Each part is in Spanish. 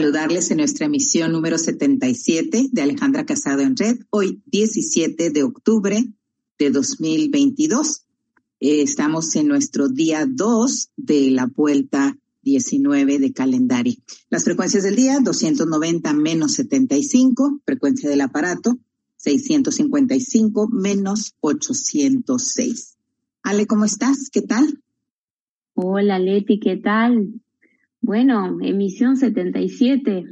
saludarles en nuestra emisión número 77 de Alejandra Casado en Red, hoy 17 de octubre de 2022. Eh, estamos en nuestro día 2 de la vuelta 19 de calendario. Las frecuencias del día, 290 menos 75, frecuencia del aparato, 655 menos 806. Ale, ¿cómo estás? ¿Qué tal? Hola, Leti, ¿qué tal? Bueno, emisión 77.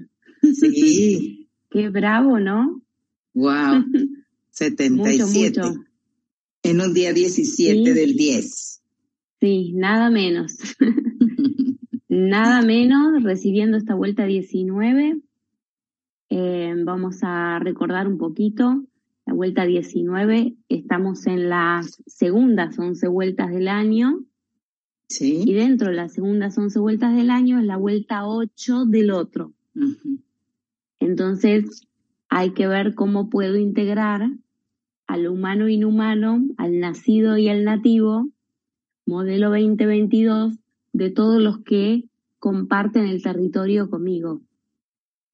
Sí. Qué bravo, ¿no? Wow. 77. mucho, mucho. En un día 17 del 10. Sí, nada menos. nada menos, recibiendo esta vuelta 19. Eh, vamos a recordar un poquito. La vuelta 19, estamos en las segundas 11 vueltas del año. Sí. Y dentro de las segundas 11 vueltas del año es la vuelta 8 del otro. Entonces, hay que ver cómo puedo integrar al humano inhumano, al nacido y al nativo, modelo 2022, de todos los que comparten el territorio conmigo.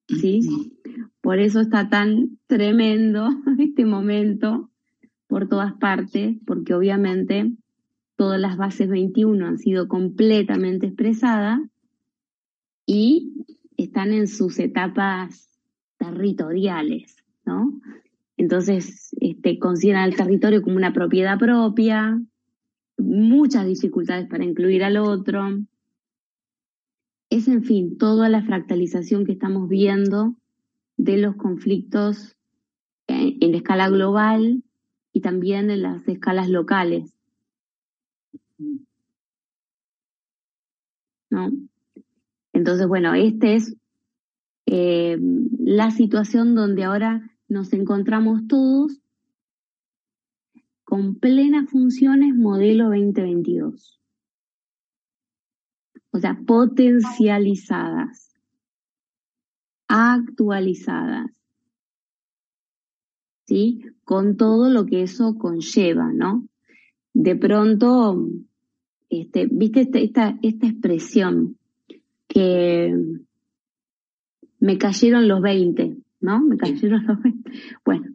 ¿Sí? Por eso está tan tremendo este momento por todas partes, porque obviamente todas las bases 21 han sido completamente expresadas y están en sus etapas territoriales, ¿no? Entonces, este, consideran el territorio como una propiedad propia, muchas dificultades para incluir al otro. Es, en fin, toda la fractalización que estamos viendo de los conflictos en, en escala global y también en las escalas locales. ¿No? Entonces, bueno, esta es eh, la situación donde ahora nos encontramos todos con plenas funciones modelo 2022. O sea, potencializadas, actualizadas. ¿Sí? Con todo lo que eso conlleva, ¿no? De pronto, este, viste este, esta, esta expresión que me cayeron los 20, ¿no? Me cayeron los 20. Bueno,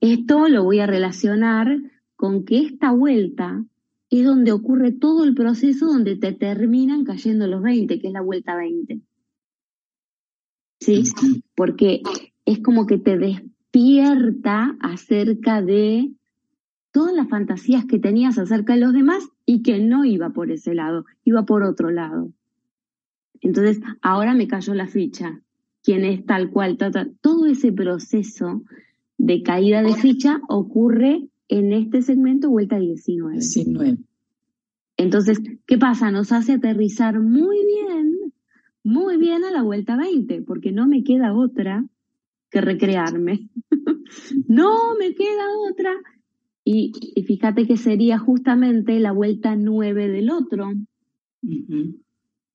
esto lo voy a relacionar con que esta vuelta es donde ocurre todo el proceso donde te terminan cayendo los 20, que es la vuelta 20. ¿Sí? Porque es como que te despierta acerca de todas las fantasías que tenías acerca de los demás y que no iba por ese lado, iba por otro lado. Entonces, ahora me cayó la ficha. Quién es tal cual, todo ese proceso de caída de ficha ocurre en este segmento vuelta 19. 19. Entonces, ¿qué pasa? Nos hace aterrizar muy bien, muy bien a la vuelta 20, porque no me queda otra que recrearme. no me queda otra. Y, fíjate que sería justamente la vuelta 9 del otro.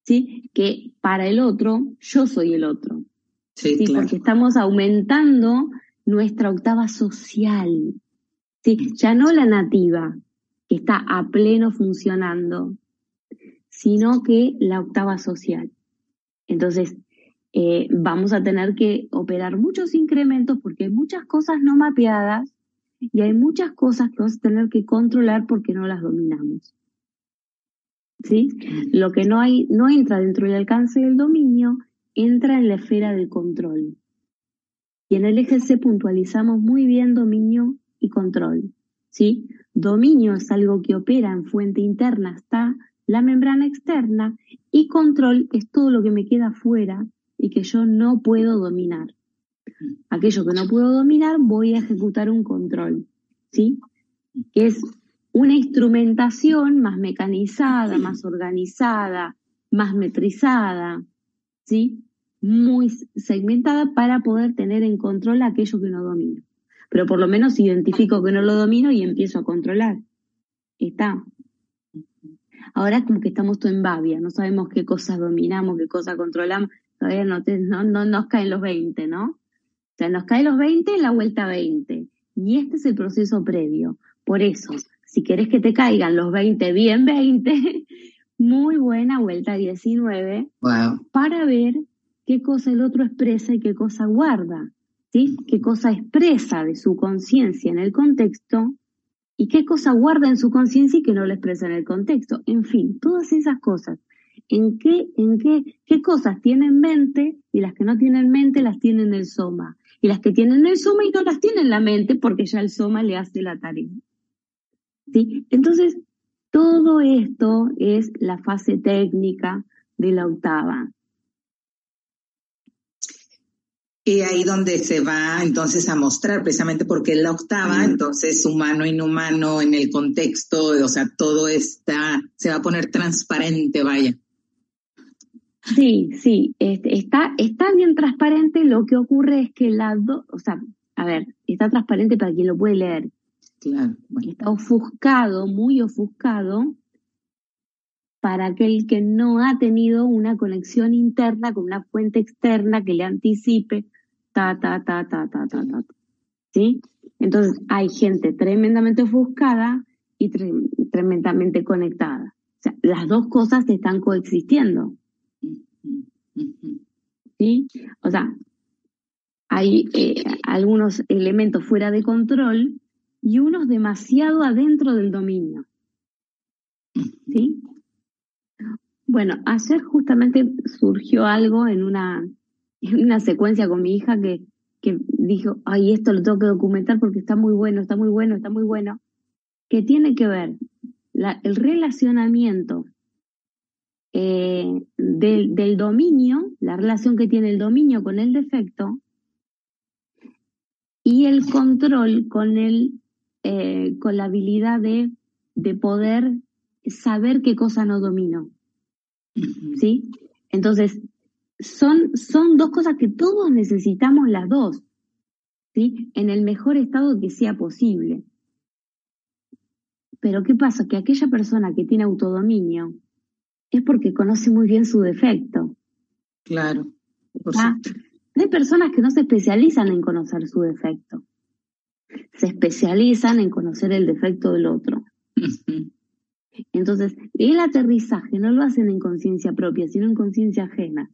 ¿Sí? Que para el otro, yo soy el otro. Sí, Porque estamos aumentando nuestra octava social. ¿sí? Ya no la nativa, que está a pleno funcionando, sino que la octava social. Entonces, eh, vamos a tener que operar muchos incrementos porque hay muchas cosas no mapeadas y hay muchas cosas que vamos a tener que controlar porque no las dominamos. ¿Sí? Lo que no hay, no entra dentro del alcance del dominio, entra en la esfera del control. Y en el eje C puntualizamos muy bien dominio y control. ¿sí? Dominio es algo que opera en fuente interna hasta la membrana externa y control es todo lo que me queda fuera y que yo no puedo dominar. Aquello que no puedo dominar voy a ejecutar un control, ¿sí? Que es una instrumentación más mecanizada, más organizada, más metrizada, ¿sí? Muy segmentada para poder tener en control aquello que no domino pero por lo menos identifico que no lo domino y empiezo a controlar. Está. Ahora es como que estamos todo en babia, no sabemos qué cosas dominamos, qué cosas controlamos, todavía no, no, nos caen los 20, ¿no? O sea, nos caen los 20 en la vuelta 20. Y este es el proceso previo. Por eso, si querés que te caigan los 20 bien 20, muy buena vuelta 19 para ver qué cosa el otro expresa y qué cosa guarda, ¿sí? Qué cosa expresa de su conciencia en el contexto y qué cosa guarda en su conciencia y que no lo expresa en el contexto. En fin, todas esas cosas. ¿En qué, en qué, qué cosas tiene en mente y las que no tienen en mente las tiene en el soma? Y las que tienen el soma y no las tiene en la mente porque ya el soma le hace la tarea. ¿Sí? Entonces, todo esto es la fase técnica de la octava. Y ahí donde se va entonces a mostrar, precisamente porque es la octava, entonces humano, inhumano, en el contexto, o sea, todo está, se va a poner transparente, vaya. Sí, sí, este, está, está bien transparente, lo que ocurre es que la dos, o sea, a ver, está transparente para quien lo puede leer. Claro. Está ofuscado, muy ofuscado, para aquel que no ha tenido una conexión interna con una fuente externa que le anticipe, ta, ta, ta, ta, ta, ta, ta. ¿Sí? Entonces hay gente tremendamente ofuscada y tremendamente conectada. O sea, las dos cosas están coexistiendo. ¿Sí? O sea, hay eh, algunos elementos fuera de control y unos demasiado adentro del dominio. ¿Sí? Bueno, ayer justamente surgió algo en una, en una secuencia con mi hija que, que dijo, ay, esto lo tengo que documentar porque está muy bueno, está muy bueno, está muy bueno, que tiene que ver el relacionamiento eh, del, del dominio, la relación que tiene el dominio con el defecto y el control con el eh, con la habilidad de, de poder saber qué cosa no domino. ¿Sí? Entonces, son, son dos cosas que todos necesitamos las dos, ¿sí? En el mejor estado que sea posible. Pero ¿qué pasa? Que aquella persona que tiene autodominio es porque conoce muy bien su defecto. Claro. ¿Ah? Hay personas que no se especializan en conocer su defecto se especializan en conocer el defecto del otro. Entonces, el aterrizaje no lo hacen en conciencia propia, sino en conciencia ajena.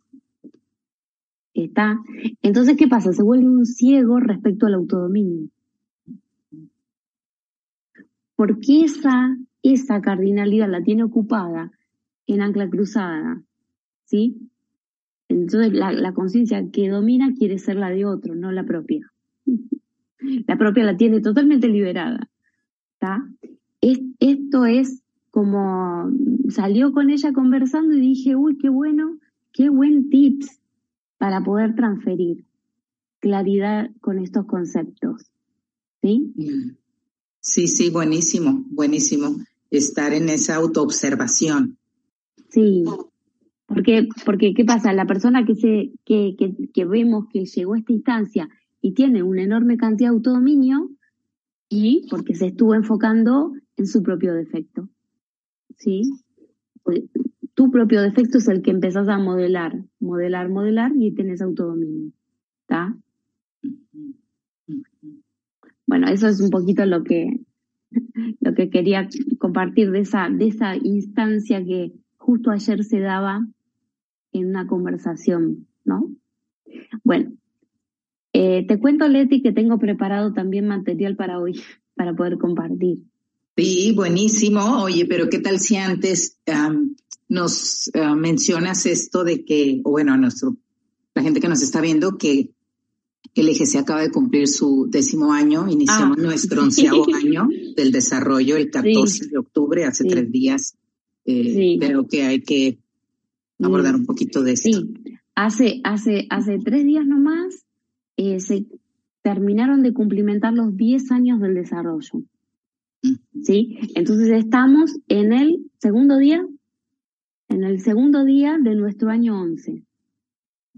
¿Está? Entonces, ¿qué pasa? Se vuelve un ciego respecto al autodominio. Porque esa, esa cardinalidad la tiene ocupada en ancla cruzada. ¿Sí? Entonces, la, conciencia que domina quiere ser la de otro, no la propia. La propia la tiene totalmente liberada. esto es como salió con ella conversando y dije, uy, qué bueno, qué buen tips para poder transferir claridad con estos conceptos. ¿Sí? Sí, sí, buenísimo, buenísimo. Estar en esa autoobservación. Sí, porque, porque ¿qué pasa? La persona que, se, que, que, que vemos que llegó a esta instancia y tiene una enorme cantidad de autodominio y porque se estuvo enfocando en su propio defecto. ¿Sí? Pues, tu propio defecto es el que empezás a modelar, modelar, modelar y tenés autodominio. ¿Está? Bueno, eso es un poquito lo que, lo que quería compartir de esa, de esa instancia que justo ayer se daba en una conversación, ¿no? Bueno, eh, te cuento, Leti, que tengo preparado también material para hoy, para poder compartir. Sí, buenísimo. Oye, pero ¿qué tal si antes nos ah, mencionas esto de que, o bueno, a nuestro, la gente que nos está viendo, que el EGC acaba de cumplir su décimo año, iniciamos ah, nuestro onceavo año del desarrollo el 14 de octubre, hace tres días. Eh, Creo que hay que abordar un poquito de esto. Sí, hace, hace, hace tres días nomás eh, se terminaron de cumplimentar los 10 años del desarrollo. ¿Sí? Entonces estamos en el segundo día, en el segundo día de nuestro año 11.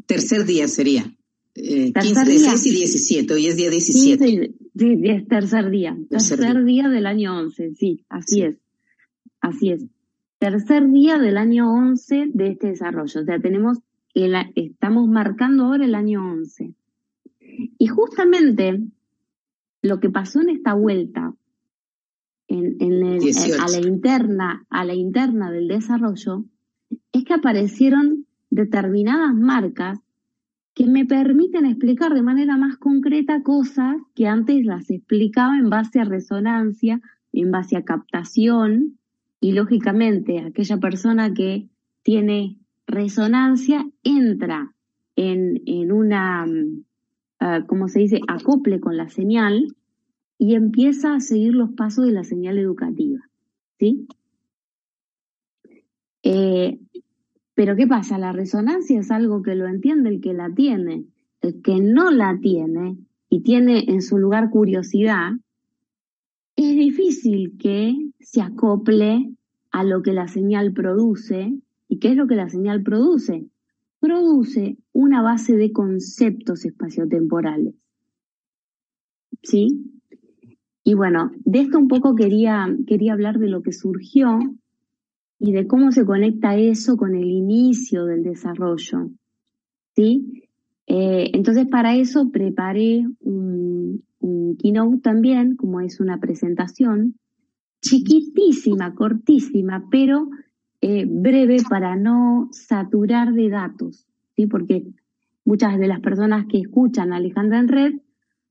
Tercer día sería. Eh, 15, 16 y 17, hoy es día 17. sí, es tercer día. Tercer, día. del año 11, sí, así es. Así es. Tercer día del año 11 de este desarrollo. O sea, tenemos, el, estamos marcando ahora el año 11. Y justamente lo que pasó en esta vuelta en, a la interna, a la interna del desarrollo, es que aparecieron determinadas marcas que me permiten explicar de manera más concreta cosas que antes las explicaba en base a resonancia, en base a captación, y lógicamente aquella persona que tiene resonancia entra en, en una, uh, ¿cómo se dice?, acople con la señal y empieza a seguir los pasos de la señal educativa. ¿Sí? Eh, pero ¿qué pasa? La resonancia es algo que lo entiende el que la tiene. El que no la tiene y tiene en su lugar curiosidad, es difícil que se acople a lo que la señal produce. ¿Y qué es lo que la señal produce? Produce una base de conceptos espaciotemporales. ¿Sí? Y bueno, de esto un poco quería, quería hablar de lo que surgió y de cómo se conecta eso con el inicio del desarrollo. ¿Sí? Eh, entonces, para eso preparé un, un keynote también, como es una presentación, chiquitísima, cortísima, pero eh, breve para no saturar de datos, ¿sí? Porque muchas de las personas que escuchan a Alejandra en red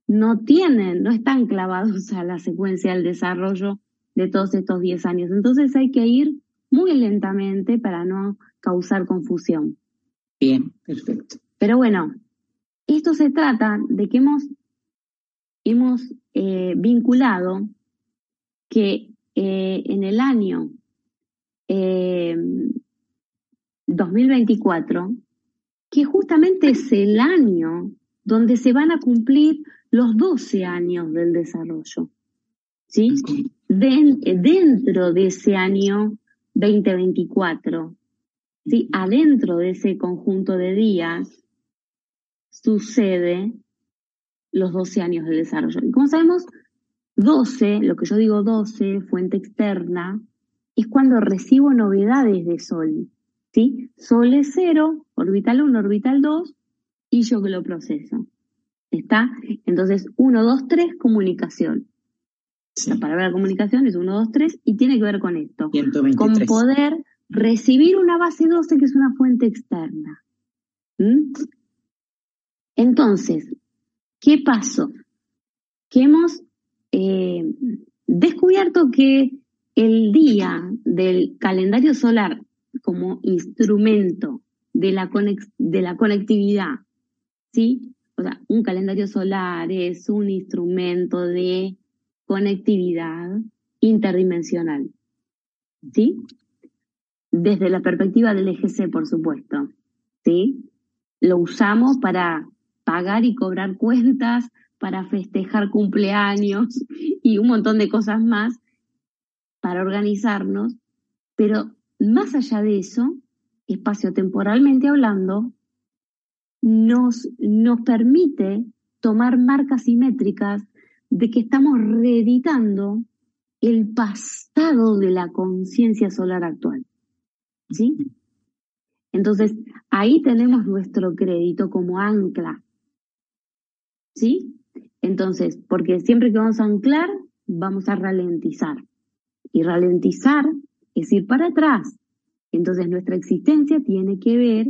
no tienen, no están clavados a la secuencia del desarrollo de todos estos 10 años. Entonces hay que ir muy lentamente para no causar confusión. Bien, perfecto. Pero bueno, esto se trata de que hemos, hemos eh, vinculado que eh, en el año 2024, eh, que justamente es el año donde se van a cumplir los 12 años del desarrollo. ¿Sí? dentro de ese año 2024, ¿sí? adentro de ese conjunto de días, sucede los 12 años del desarrollo. Y como sabemos, 12, lo que yo digo 12, fuente externa, es cuando recibo novedades de Sol. ¿sí? Sol es 0, orbital 1, orbital 2, y yo que lo proceso. ¿Está? Entonces, 1, 2, 3, comunicación. La palabra comunicación es 1, 2, 3 y tiene que ver con esto. Con poder recibir una base 12 que es una fuente externa. ¿Mm? Entonces, ¿qué pasó? Que hemos eh, descubierto que el día del calendario solar como instrumento de la, de la conectividad, ¿sí? O sea, un calendario solar es un instrumento de conectividad interdimensional. ¿Sí? Desde la perspectiva del EGC, por supuesto. ¿Sí? Lo usamos para pagar y cobrar cuentas, para festejar cumpleaños y un montón de cosas más para organizarnos, pero más allá de eso, espacio-temporalmente hablando, nos, nos permite tomar marcas simétricas de que estamos reeditando el pasado de la conciencia solar actual. ¿Sí? Entonces, ahí tenemos nuestro crédito como ancla. ¿Sí? Entonces, porque siempre que vamos a anclar, vamos a ralentizar. Y ralentizar es ir para atrás. Entonces, nuestra existencia tiene que ver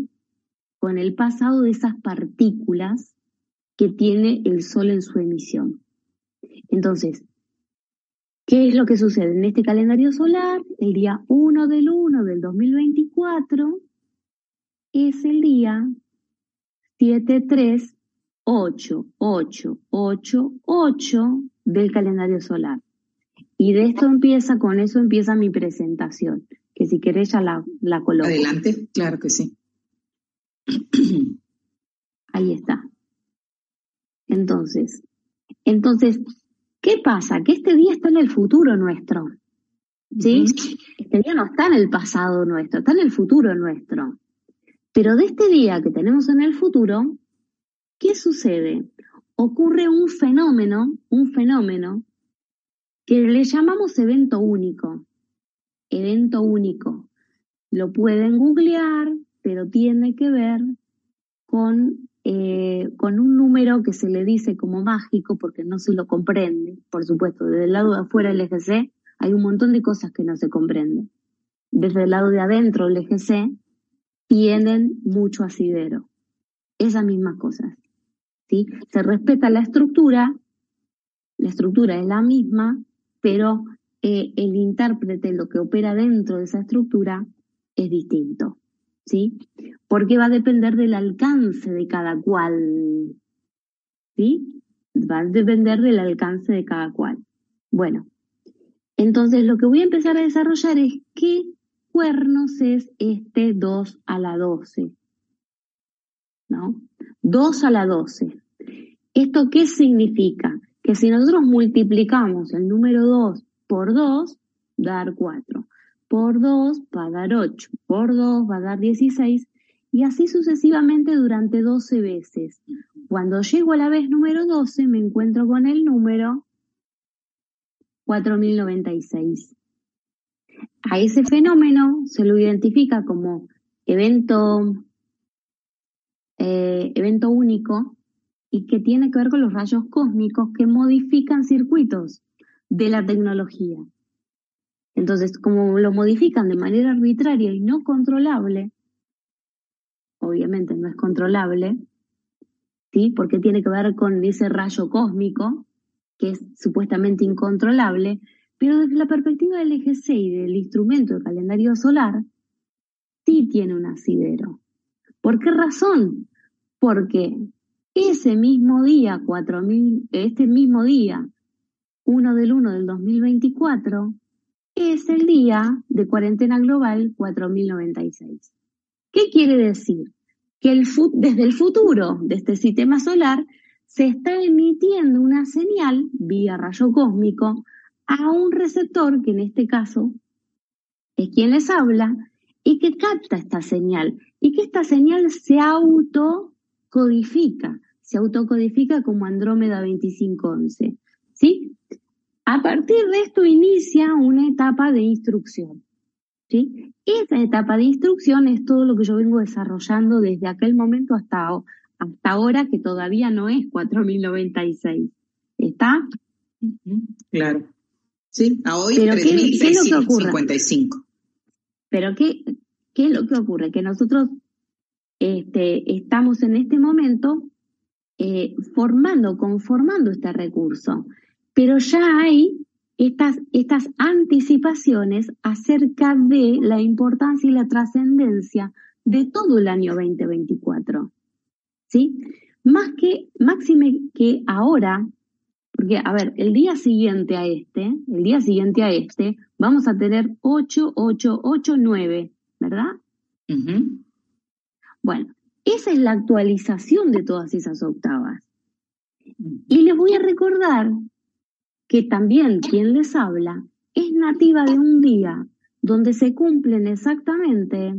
con el pasado de esas partículas que tiene el Sol en su emisión. Entonces, ¿qué es lo que sucede? En este calendario solar, el día 1 del 1 del 2024 es el día 73888 del calendario solar. Y de esto empieza, con eso empieza mi presentación, que si querés ya la, la coloco. Adelante, claro que sí. Ahí está. Entonces, entonces, ¿Qué pasa? Que este día está en el futuro nuestro. ¿Sí? Este día no está en el pasado nuestro, está en el futuro nuestro. Pero de este día que tenemos en el futuro, ¿qué sucede? Ocurre un fenómeno, un fenómeno que le llamamos evento único. Evento único. Lo pueden googlear, pero tiene que ver con eh, con un número que se le dice como mágico porque no se lo comprende, por supuesto, desde el lado de afuera del EGC hay un montón de cosas que no se comprenden. Desde el lado de adentro, el eje C, tienen mucho asidero. Esas mismas cosas. ¿Sí? Se respeta la estructura, la estructura es la misma, pero eh, el intérprete, lo que opera dentro de esa estructura, es distinto. ¿sí? Porque va a depender del alcance de cada cual. ¿sí? Va a depender del alcance de cada cual. Bueno, entonces lo que voy a empezar a desarrollar es qué cuernos es este 2 a la 12. ¿No? 2 a la 12. ¿Esto qué significa? Que si nosotros multiplicamos el número 2 por 2, dar 4. Por 2 va a dar 8. Por 2 va a dar 16. Y así sucesivamente durante 12 veces. Cuando llego a la vez número 12, me encuentro con el número 4096. A ese fenómeno se lo identifica como evento, eh, evento único y que tiene que ver con los rayos cósmicos que modifican circuitos de la tecnología. Entonces, como lo modifican de manera arbitraria y no controlable, obviamente no es controlable, ¿sí? Porque tiene que ver con ese rayo cósmico, que es supuestamente incontrolable, pero desde la perspectiva del eje 6 del instrumento del calendario solar, sí tiene un asidero. ¿Por qué razón? Porque ese mismo día, 4000, este mismo día, 1 del 1 del 2024, es el día de cuarentena global 4096. ¿Qué quiere decir? Que desde el futuro de este sistema solar se está emitiendo una señal vía rayo cósmico a un receptor, que en este caso es quien les habla, y que capta esta señal, y que esta señal se autocodifica, se autocodifica como Andrómeda 2511. ¿Sí? A partir de esto inicia una etapa de instrucción. ¿sí? Esa etapa de instrucción es todo lo que yo vengo desarrollando desde aquel momento hasta, hasta ahora, que todavía no es 4096. ¿Está? Claro. Sí, a hoy Pero ¿qué, es lo que ocurre? Pero ¿qué, ¿qué es lo que ocurre? Que nosotros este, estamos en este momento eh, formando, conformando este recurso pero ya hay estas, estas anticipaciones acerca de la importancia y la trascendencia de todo el año 2024. ¿Sí? Más que, máxime que ahora, porque, a ver, el día siguiente a este, el día siguiente a este, vamos a tener 8, 8, 8, 9, ¿verdad? Bueno, esa es la actualización de todas esas octavas. Y les voy a recordar que también quien les habla es nativa de un día donde se cumplen exactamente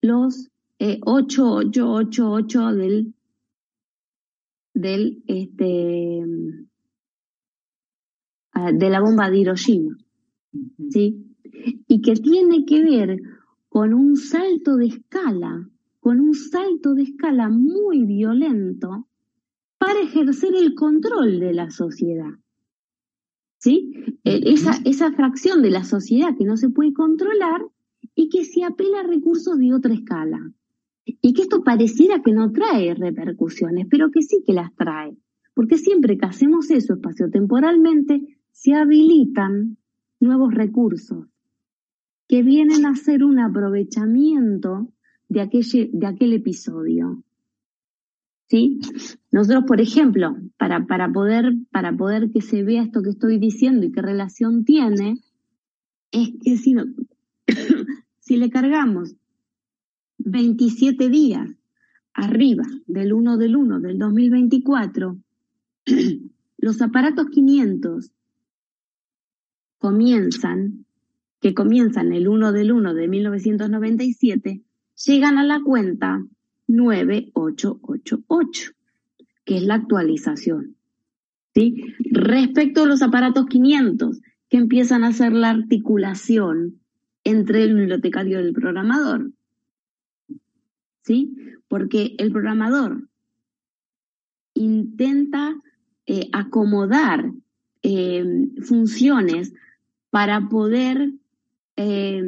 los eh, 8888 del, del este, ah, de la bomba de Hiroshima. ¿sí? Y que tiene que ver con un salto de escala, con un salto de escala muy violento para ejercer el control de la sociedad. ¿sí? Eh, esa, esa fracción de la sociedad que no se puede controlar y que se apela a recursos de otra escala. Y que esto pareciera que no trae repercusiones, pero que sí que las trae. Porque siempre que hacemos eso espaciotemporalmente, se habilitan nuevos recursos que vienen a ser un aprovechamiento de aquel, de aquel episodio. ¿sí? Nosotros, por ejemplo, para, para, poder, para poder que se vea esto que estoy diciendo y qué relación tiene, es que si, no, si le cargamos 27 días arriba del 1 del 1 del 2024, los aparatos 500 comienzan, que comienzan el 1 del 1 de 1997, llegan a la cuenta 9888, que es la actualización. ¿sí? Respecto a los aparatos 500, que empiezan a hacer la articulación entre el bibliotecario y el programador. ¿Sí? Porque el programador intenta eh, acomodar eh, funciones para poder, eh,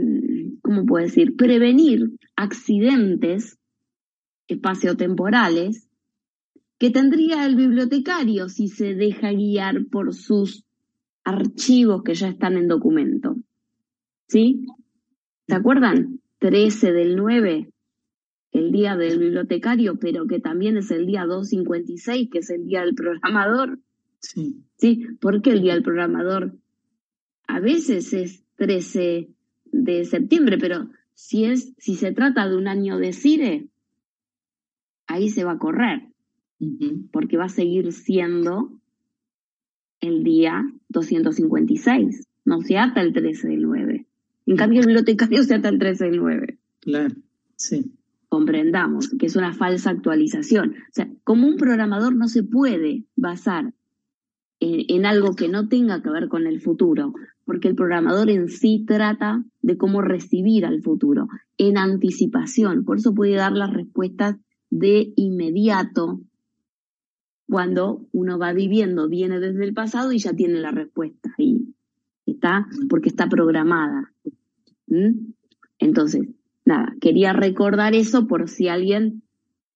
¿cómo puedo decir?, prevenir accidentes espaciotemporales que tendría el bibliotecario si se deja guiar por sus archivos que ya están en documento. ¿Sí? ¿Se acuerdan? 13 del 9, el día del bibliotecario, pero que también es el día 256, que es el día del programador. Sí. ¿Sí? ¿Por qué el día del programador? A veces es 13 de septiembre, pero si es, si se trata de un año de CIRE, ahí se va a correr, porque va a seguir siendo el día 256, no se ata el 13 del 9. En cambio, el bibliotecario se ata el 13 del 9. Claro, sí. Comprendamos que es una falsa actualización. O sea, como un programador no se puede basar en, algo que no tenga que ver con el futuro, porque el programador en sí trata de cómo recibir al futuro, en anticipación. Por eso puede dar las respuestas de inmediato cuando uno va viviendo, viene desde el pasado y ya tiene la respuesta ahí. Está porque está programada. ¿Mm? Entonces, nada, quería recordar eso por si alguien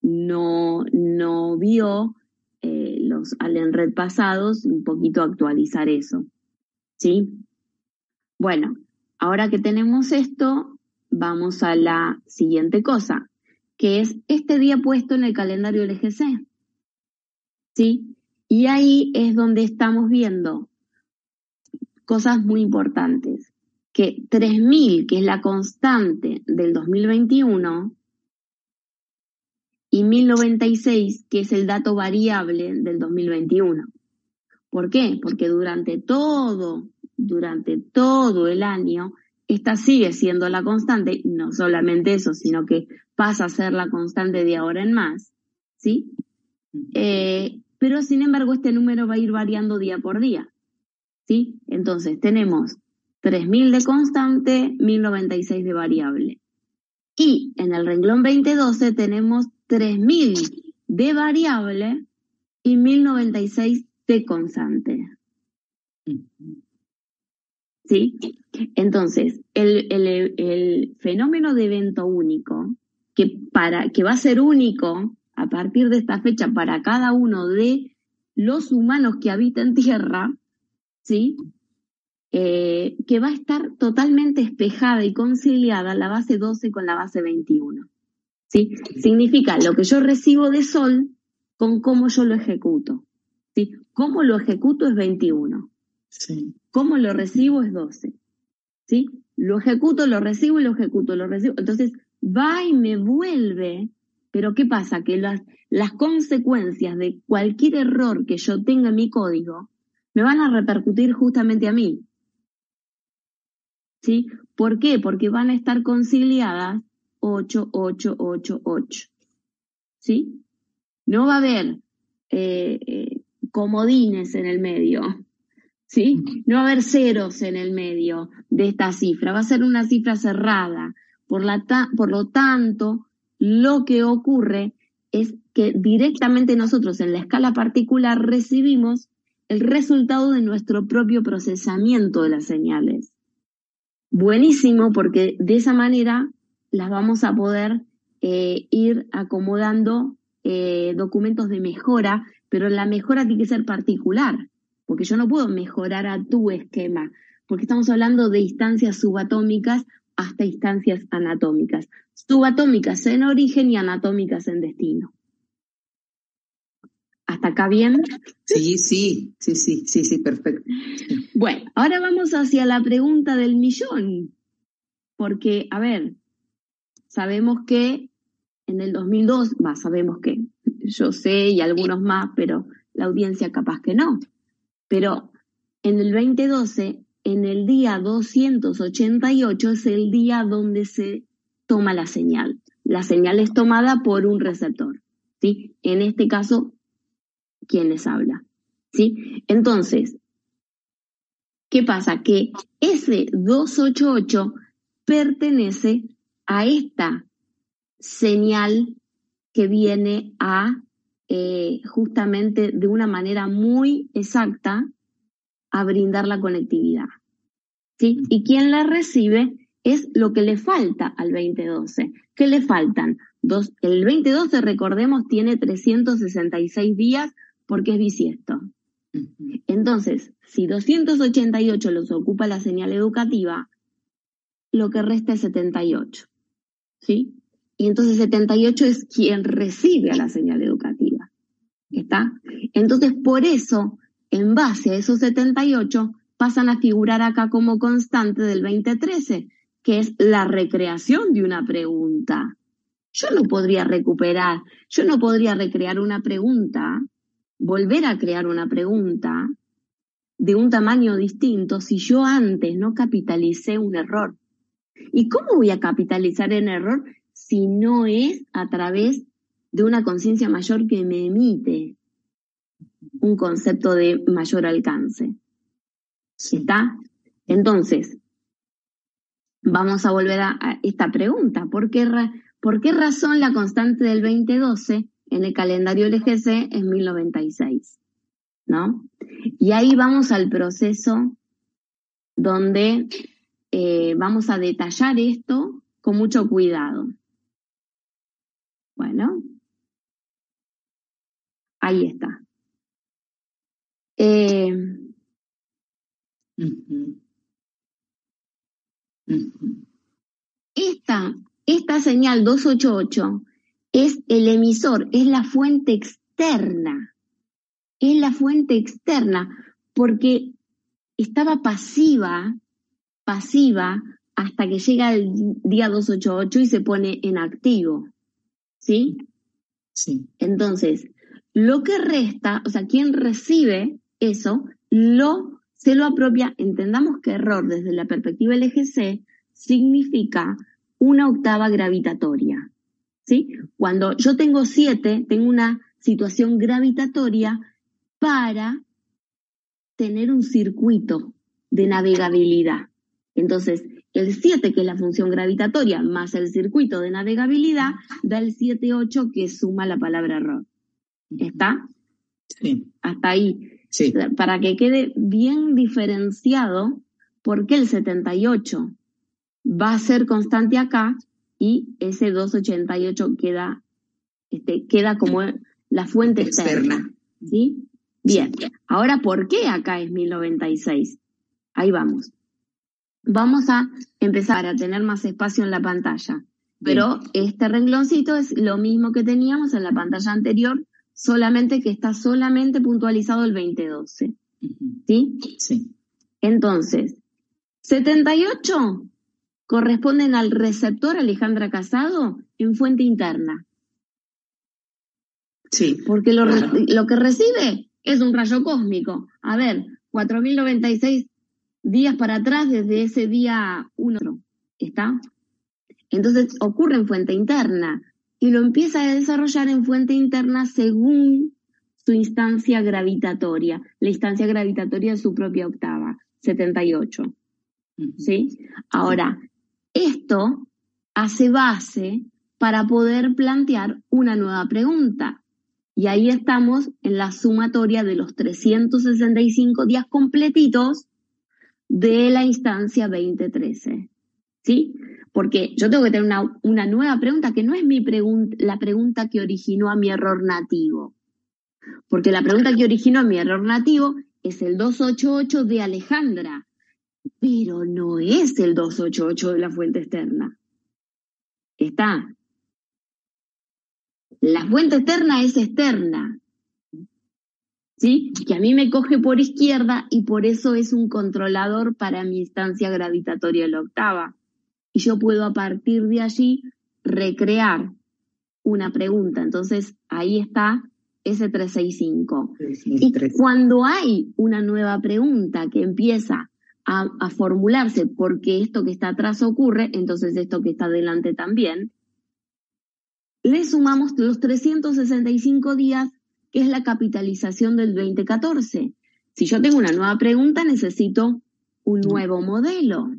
no, no vio eh, los Red pasados, un poquito actualizar eso. ¿Sí? Bueno, ahora que tenemos esto, vamos a la siguiente cosa, que es este día puesto en el calendario LGC. ¿Sí? Y ahí es donde estamos viendo cosas muy importantes. Que 3000, que es la constante del 2021, y 1096, que es el dato variable del 2021. ¿Por qué? Porque durante todo, durante todo el año, esta sigue siendo la constante, no solamente eso, sino que pasa a ser la constante de ahora en más, ¿sí? Eh, pero sin embargo este número va a ir variando día por día, ¿sí? Entonces tenemos 3000 de constante, 1096 de variable. Y en el renglón 2012 tenemos 3000 de variable y 1096 de constante. ¿Sí? Entonces, el, el, fenómeno de evento único, que, para, que va a ser único a partir de esta fecha para cada uno de los humanos que habitan Tierra, ¿sí? Eh, que va a estar totalmente espejada y conciliada la base 12 con la base 21. ¿sí? Significa lo que yo recibo de Sol con cómo yo lo ejecuto. ¿sí? Cómo lo ejecuto es 21. Sí. Cómo lo recibo es 12. ¿sí? Lo ejecuto, lo recibo y lo ejecuto, lo recibo. Entonces, va y me vuelve. Pero ¿qué pasa? Que las, las consecuencias de cualquier error que yo tenga en mi código me van a repercutir justamente a mí. ¿Sí? ¿Por qué? Porque van a estar conciliadas 8888. ¿Sí? No va a haber eh, eh, comodines en el medio. ¿Sí? No va a haber ceros en el medio de esta cifra. Va a ser una cifra cerrada. Por, la por lo tanto, lo que ocurre es que directamente nosotros en la escala particular recibimos el resultado de nuestro propio procesamiento de las señales. Buenísimo porque de esa manera las vamos a poder eh, ir acomodando eh, documentos de mejora, pero la mejora tiene que ser particular, porque yo no puedo mejorar a tu esquema, porque estamos hablando de instancias subatómicas hasta instancias anatómicas. Subatómicas en origen y anatómicas en destino. ¿Hasta acá bien? Sí, sí, sí, sí, sí, sí, perfecto. Bueno, ahora vamos hacia la pregunta del millón. Porque, a ver, sabemos que en el 2002, va, sabemos que yo sé y algunos más, pero la audiencia capaz que no. Pero en el 2012, en el día 288 es el día donde se toma la señal. La señal es tomada por un receptor, ¿sí? En este caso, ¿quién les habla? ¿Sí? Entonces, ¿qué pasa? Que ese 288 pertenece a esta señal que viene a eh, justamente de una manera muy exacta a brindar la conectividad. ¿sí? Y quien la recibe es lo que le falta al 2012. ¿Qué le faltan? Dos, el 2012, recordemos, tiene 366 días porque es bisiesto. Entonces, si 288 los ocupa la señal educativa, lo que resta es 78. ¿Sí? Y entonces 78 es quien recibe a la señal educativa. Entonces, por eso, en base a esos 78, pasan a figurar acá como constante del 2013, que es la recreación de una pregunta. Yo no podría recuperar, yo no podría recrear una pregunta, volver a crear una pregunta de un tamaño distinto si yo antes no capitalicé un error. ¿Y cómo voy a capitalizar en error si no es a través de una conciencia mayor que me emite un concepto de mayor alcance? ¿Está? Entonces, vamos a volver a, esta pregunta. ¿Por qué, ¿Por qué razón la constante del 2012 en el calendario LGC es 1096? ¿No? Y ahí vamos al proceso donde eh, vamos a detallar esto con mucho cuidado. Bueno, ahí está. Eh, esta, esta señal 288 es el emisor, es la fuente externa. Es la fuente externa porque estaba pasiva, pasiva hasta que llega el día 288 y se pone en activo. ¿Sí? Sí. Entonces, lo que resta, o sea, quien recibe eso, lo se lo apropia, entendamos que error desde la perspectiva LGC significa una octava gravitatoria. ¿sí? Cuando yo tengo siete, tengo una situación gravitatoria para tener un circuito de navegabilidad. Entonces, el 7, que es la función gravitatoria, más el circuito de navegabilidad, da el 7-8 que suma la palabra error. ¿Está? Sí. Hasta ahí. Para que quede bien diferenciado por qué el 78 va a ser constante acá y ese 288 queda, este, queda como la fuente externa. ¿Sí? Bien. Ahora, ¿por qué acá es 1096? Ahí vamos. Vamos a empezar a tener más espacio en la pantalla. Pero este rengloncito es lo mismo que teníamos en la pantalla anterior, solamente que está solamente puntualizado el 2012. ¿Sí? Sí. Entonces, 78 corresponden al receptor Alejandra Casado en fuente interna. Sí. Porque lo, lo que recibe es un rayo cósmico. A ver, 4096 días para atrás desde ese día 1. ¿Está? Entonces ocurre en fuente interna y lo empieza a desarrollar en fuente interna según su instancia gravitatoria, la instancia gravitatoria de su propia octava, 78. ¿Sí? Ahora, esto hace base para poder plantear una nueva pregunta. Y ahí estamos en la sumatoria de los 365 días completitos de la instancia 2013. ¿Sí? Porque yo tengo que tener una, nueva pregunta que no es mi pregunta, la pregunta que originó a mi error nativo. Porque la pregunta que originó a mi error nativo es el 288 de Alejandra, pero no es el 288 de la fuente externa. Está. La fuente externa es externa. ¿Sí? Que a mí me coge por izquierda y por eso es un controlador para mi instancia gravitatoria de la octava y yo puedo a partir de allí recrear una pregunta. Entonces, ahí está ese 365. Y cuando hay una nueva pregunta que empieza a, a, formularse porque esto que está atrás ocurre, entonces esto que está adelante también, le sumamos los 365 días, que es la capitalización del 2014. Si yo tengo una nueva pregunta, necesito un nuevo modelo.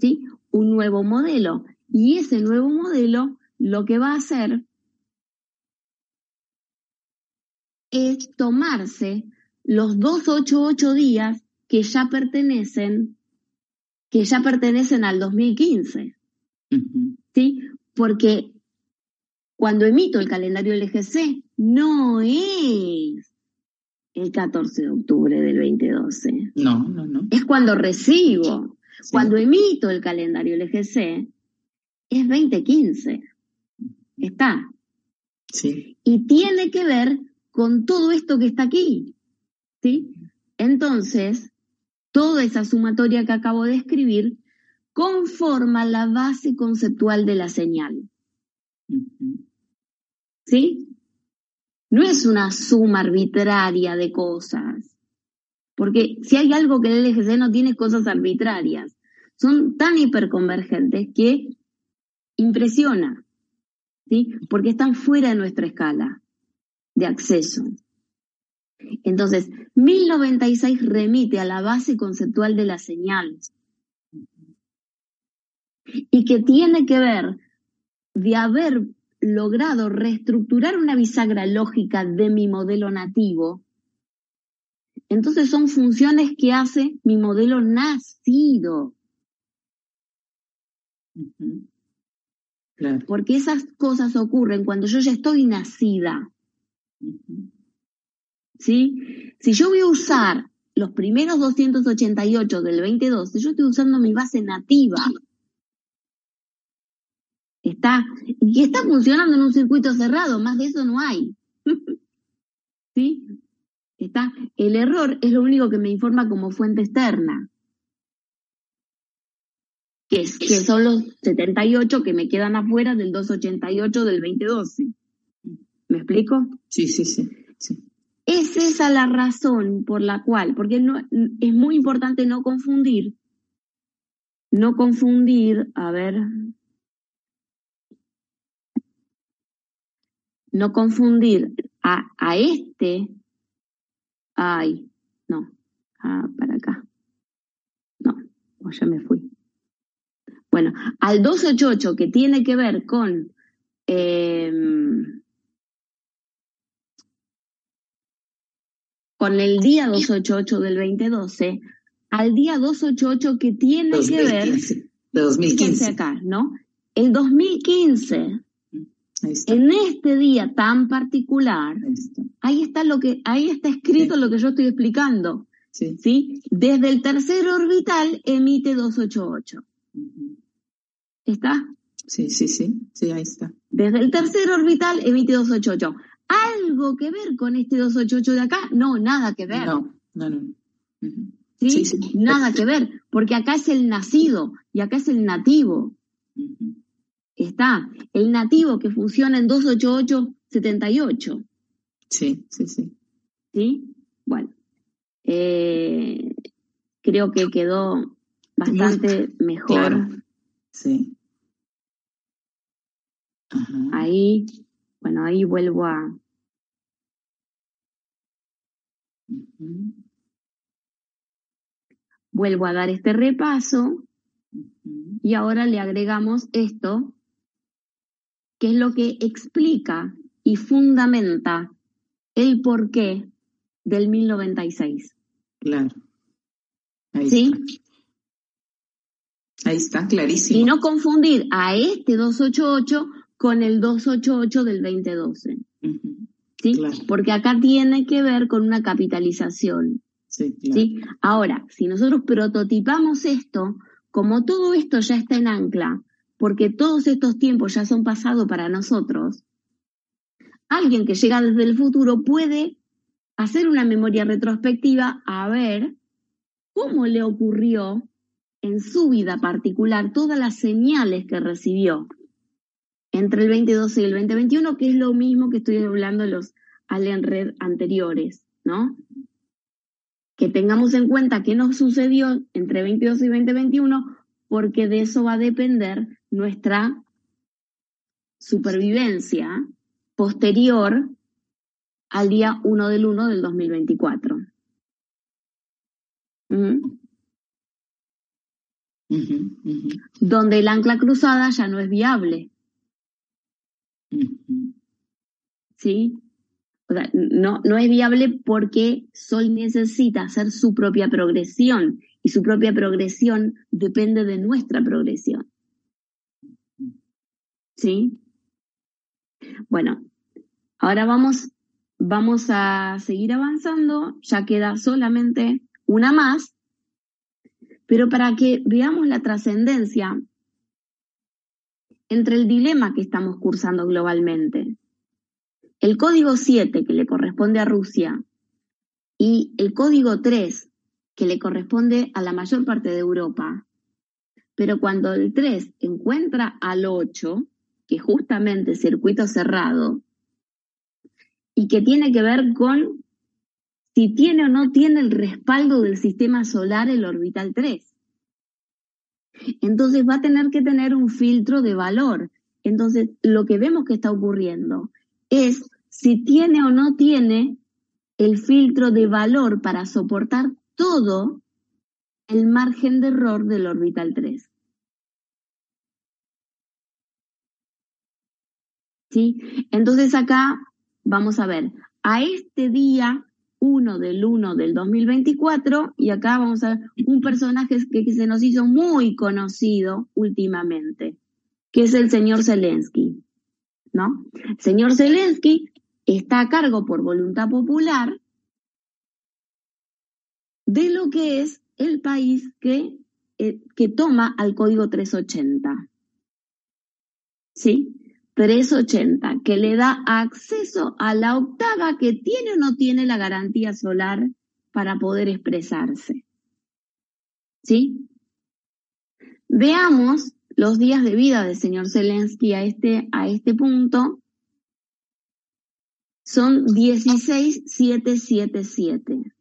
¿sí? Un nuevo modelo. Y ese nuevo modelo lo que va a hacer es tomarse los 288 días que ya pertenecen que ya pertenecen al 2015. ¿Sí? Porque cuando emito el calendario LGC, no es el 14 de octubre del 2012. No, no, no. Es cuando recibo. Cuando emito el calendario LGC, es 2015. Está. Sí. Y tiene que ver con todo esto que está aquí. ¿Sí? Entonces, toda esa sumatoria que acabo de escribir conforma la base conceptual de la señal. ¿Sí? No es una suma arbitraria de cosas. Porque si hay algo que el LGC no tiene cosas arbitrarias, son tan hiperconvergentes que impresiona, ¿sí? Porque están fuera de nuestra escala de acceso. Entonces, 1096 remite a la base conceptual de la señal y que tiene que ver de haber logrado reestructurar una bisagra lógica de mi modelo nativo, entonces son funciones que hace mi modelo nacido. Porque esas cosas ocurren cuando yo ya estoy nacida. ¿Sí? Si yo voy a usar los primeros 288 del 2012, yo estoy usando mi base nativa. Está, y está funcionando en un circuito cerrado, más de eso no hay. ¿Sí? Está, el error es lo único que me informa como fuente externa. Que, es, que son los 78 que me quedan afuera del 288 del 2012. ¿Me explico? Sí, sí, sí. sí. Es esa la razón por la cual, porque no, es muy importante no confundir, no confundir, a ver, no confundir a, a este, ay, no, ah, para acá, no, ya me fui. Bueno, al 288 que tiene que ver con eh, con el día 288 del 2012 al día 288 que tiene que ver, de 2015. acá, ¿no? El 2015 en este día tan particular, ahí está. lo que, ahí está escrito lo que yo estoy explicando. Sí. Desde el tercer orbital emite 288. ¿Está? Sí, sí, sí, sí, ahí está. Desde el tercer orbital emite 288. ¿Algo que ver con este 288 de acá? No, nada que ver. No, no, no. ¿Sí? Nada que ver, porque acá es el nacido y acá es el nativo está el nativo que funciona en 288-78. Sí, sí, sí. ¿Sí? Bueno, eh, creo que quedó bastante mejor. Sí. Ahí, bueno, ahí vuelvo a... Vuelvo a dar este repaso y ahora le agregamos esto que es lo que explica y fundamenta el porqué del 1096. Claro. Ahí ¿Sí? Está. Ahí está, clarísimo. Y no confundir a este 288 con el 288 del 2012. ¿Sí? Porque acá tiene que ver con una capitalización. Sí, claro. ¿sí? Ahora, si nosotros prototipamos esto, como todo esto ya está en ancla, porque todos estos tiempos ya son pasados para nosotros, alguien que llega desde el futuro puede hacer una memoria retrospectiva a ver cómo le ocurrió en su vida particular todas las señales que recibió entre el 2012 y el 2021, que es lo mismo que estoy hablando de los Allen Red anteriores, ¿no? Que tengamos en cuenta qué nos sucedió entre 2012 y 2021, porque de eso va a depender nuestra supervivencia posterior al día 1 del 1 del 2024. Donde el ancla cruzada ya no es viable. ¿Sí? O sea, no, no es viable porque Sol necesita hacer su propia progresión y su propia progresión depende de nuestra progresión. ¿Sí? Bueno, ahora vamos, vamos a seguir avanzando, ya queda solamente una más, pero para que veamos la trascendencia entre el dilema que estamos cursando globalmente. El código 7 que le corresponde a Rusia y el código 3 que le corresponde a la mayor parte de Europa. Pero cuando el 3 encuentra al 8, que justamente circuito cerrado, y que tiene que ver con si tiene o no tiene el respaldo del sistema solar el orbital 3. Entonces va a tener que tener un filtro de valor. Entonces, lo que vemos que está ocurriendo es si tiene o no tiene el filtro de valor para soportar todo el margen de error del orbital 3. ¿Sí? Entonces acá vamos a ver, a este día 1 del 1 del 2024, y acá vamos a ver un personaje que, se nos hizo muy conocido últimamente, que es el señor Zelensky. ¿No? señor Zelensky está a cargo por voluntad popular de lo que es el país que, eh, que toma al código 380. ¿Sí? 380, que le da acceso a la octava que tiene o no tiene la garantía solar para poder expresarse. ¿Sí? Veamos los días de vida del señor Zelensky a este, a este punto. Son 16777.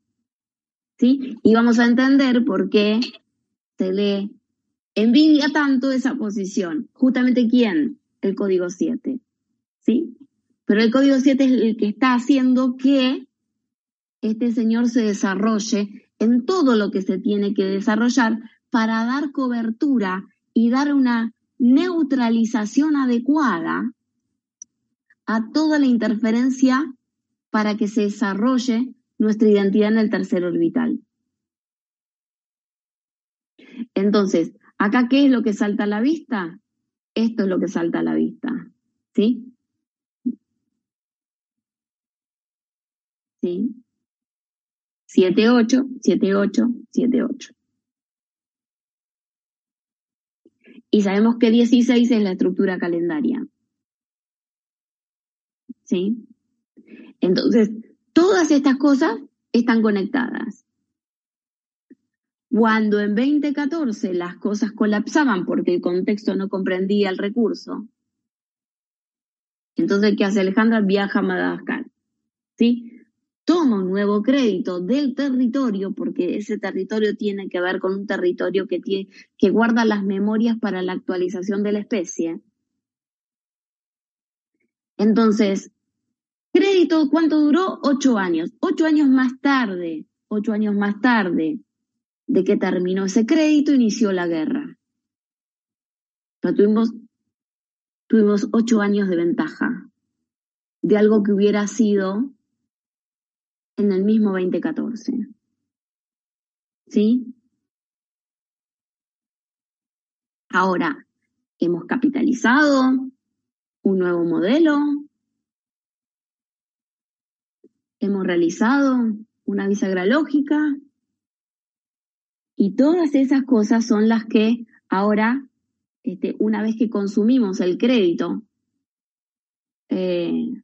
Y vamos a entender por qué se le envidia tanto esa posición. Justamente quién? El código 7, ¿sí? Pero el código 7 es el que está haciendo que este señor se desarrolle en todo lo que se tiene que desarrollar para dar cobertura y dar una neutralización adecuada a toda la interferencia para que se desarrolle nuestra identidad en el tercer orbital. Entonces, ¿acá qué es lo que salta a la vista? Esto es lo que salta a la vista. ¿Sí? ¿Sí? 7-8, 7-8, 7-8. Y sabemos que 16 es la estructura calendaria. ¿Sí? Entonces, Todas estas cosas están conectadas. Cuando en 2014 las cosas colapsaban porque el contexto no comprendía el recurso, entonces, ¿qué hace Alejandra? Viaja a Madagascar. ¿Sí? Toma un nuevo crédito del territorio, porque ese territorio tiene que ver con un territorio que, tiene, que guarda las memorias para la actualización de la especie. Entonces, Crédito, ¿cuánto duró? Ocho años. Ocho años más tarde, ocho años más tarde de que terminó ese crédito, inició la guerra. Tuvimos, tuvimos ocho años de ventaja de algo que hubiera sido en el mismo 2014. ¿Sí? Ahora, hemos capitalizado un nuevo modelo, hemos realizado una bisagra lógica y todas esas cosas son las que ahora, este, una vez que consumimos el crédito, eh,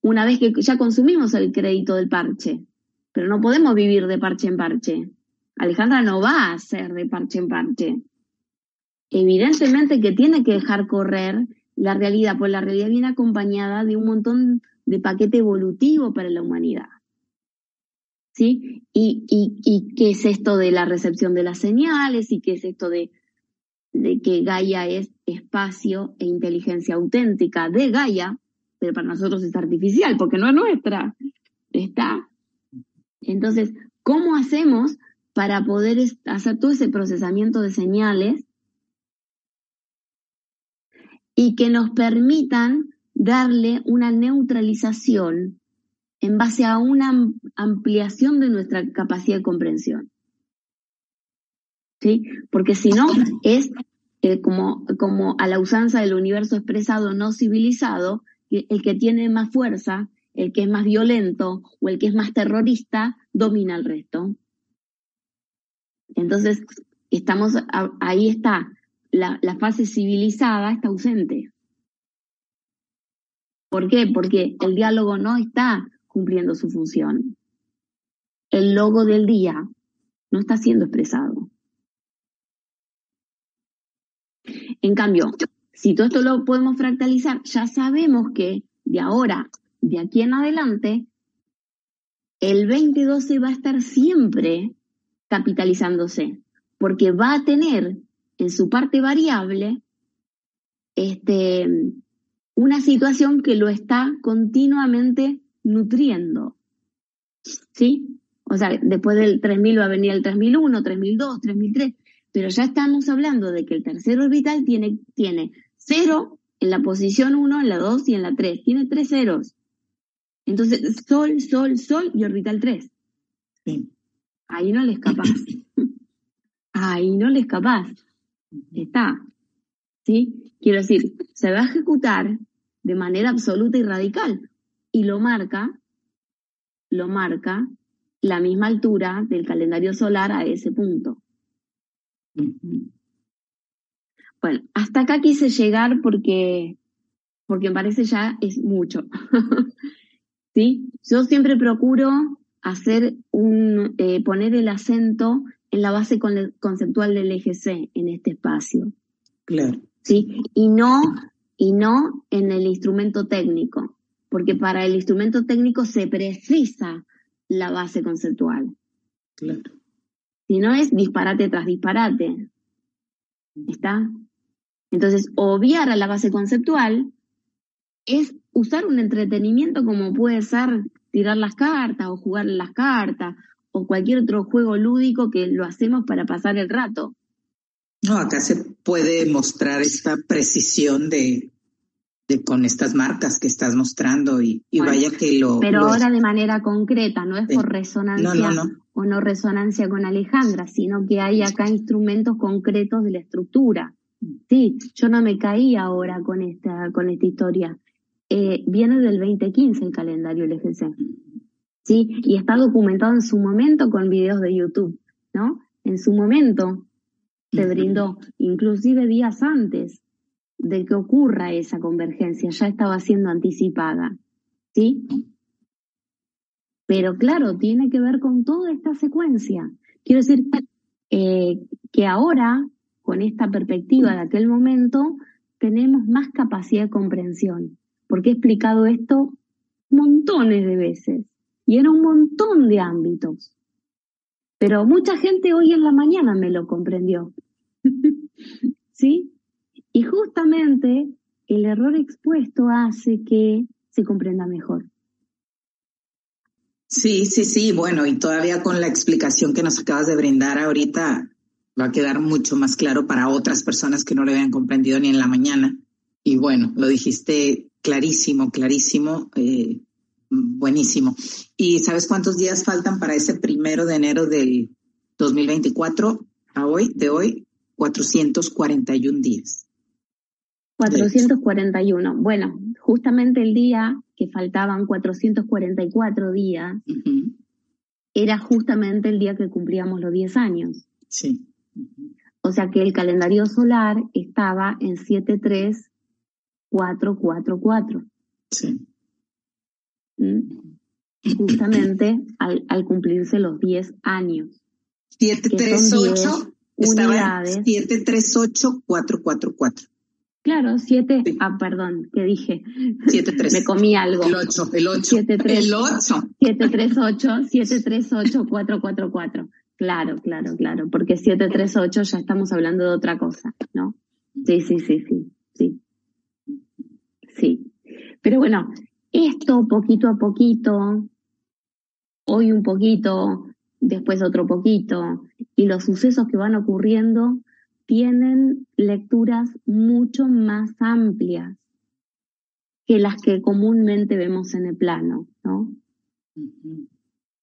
una vez que ya consumimos el crédito del parche, pero no podemos vivir de parche en parche. Alejandra no va a ser de parche en parche. Evidentemente que tiene que dejar correr la realidad, pues la realidad viene acompañada de un montón de paquete evolutivo para la humanidad. ¿Sí? Y, y, qué es esto de la recepción de las señales y qué es esto de, de que Gaia es espacio e inteligencia auténtica de Gaia, pero para nosotros es artificial porque no es nuestra. ¿Está? Entonces, ¿cómo hacemos para poder hacer todo ese procesamiento de señales y que nos permitan darle una neutralización en base a una ampliación de nuestra capacidad de comprensión. ¿sí? Porque si no, es eh, como, como a la usanza del universo expresado no civilizado, el que tiene más fuerza, el que es más violento o el que es más terrorista, domina al resto. Entonces, estamos, ahí está, la, la fase civilizada está ausente. ¿Por qué? Porque el diálogo no está cumpliendo su función. El logo del día no está siendo expresado. En cambio, si todo esto lo podemos fractalizar, ya sabemos que de ahora, de aquí en adelante, el 2012 va a estar siempre capitalizándose, porque va a tener en su parte variable este, una situación que lo está continuamente nutriendo. ¿Sí? O sea, después del 3000 va a venir el 3001, 3002, 3003, pero ya estamos hablando de que el tercer orbital tiene, tiene cero en la posición 1, en la 2 y en la 3. Tiene tres ceros. Entonces, Sol, Sol, Sol y orbital 3. Ahí no le escapas. Ahí no le escapas. Está. ¿Sí? Quiero decir, se va a ejecutar de manera absoluta y radical. Y lo marca, lo marca la misma altura del calendario solar a ese punto. Bueno, hasta acá quise llegar porque, porque me parece ya es mucho. ¿Sí? Yo siempre procuro hacer un, eh, poner el acento en la base conceptual del eje C en este espacio. Claro. ¿Sí? Y no, y no en el instrumento técnico, porque para el instrumento técnico se precisa la base conceptual. Claro. Si no es disparate tras disparate. ¿Está? Entonces, obviar a la base conceptual es usar un entretenimiento como puede ser tirar las cartas o jugar las cartas o cualquier otro juego lúdico que lo hacemos para pasar el rato. No, acá se puede mostrar esta precisión de, de con estas marcas que estás mostrando y, vaya que lo... Pero ahora de manera concreta, no es por resonancia o no resonancia con Alejandra, sino que hay acá instrumentos concretos de la estructura. Sí, yo no me caí ahora con esta, con esta historia. Eh, viene del 2015 el calendario LGC. Sí, y está documentado en su momento con videos de YouTube, ¿no? En su momento se brindó, inclusive días antes de que ocurra esa convergencia, ya estaba siendo anticipada, ¿sí? Pero claro, tiene que ver con toda esta secuencia. Quiero decir eh, que ahora, con esta perspectiva de aquel momento, tenemos más capacidad de comprensión, porque he explicado esto montones de veces y en un montón de ámbitos. Pero mucha gente hoy en la mañana me lo comprendió. ¿Sí? Y justamente el error expuesto hace que se comprenda mejor. Sí, sí, sí, bueno, y todavía con la explicación que nos acabas de brindar ahorita va a quedar mucho más claro para otras personas que no lo habían comprendido ni en la mañana. Y bueno, lo dijiste clarísimo, clarísimo, eh, buenísimo. ¿Y sabes cuántos días faltan para ese primero de enero del 2024 a hoy, de hoy? 441 días. 441. Bueno, justamente el día que faltaban 444 días, era justamente el día que cumplíamos los 10 años. Sí. O sea que el calendario solar estaba en 73444. Sí. ¿Mm? Justamente al, al, cumplirse los 10 años. 738 estaba 738444. Claro, siete, ah, perdón, ¿qué dije? Siete, tres. Me comí algo. El ocho, el ocho. Siete, tres, el ocho. Siete, tres, ocho, siete, tres, ocho, cuatro, cuatro, cuatro. Claro, claro, claro, porque siete, tres, ocho ya estamos hablando de otra cosa, ¿no? Sí, sí, sí, sí, sí. Sí. Pero bueno, esto poquito a poquito, hoy un poquito, después otro poquito, y los sucesos que van ocurriendo tienen lecturas mucho más amplias que las que comúnmente vemos en el plano, ¿no?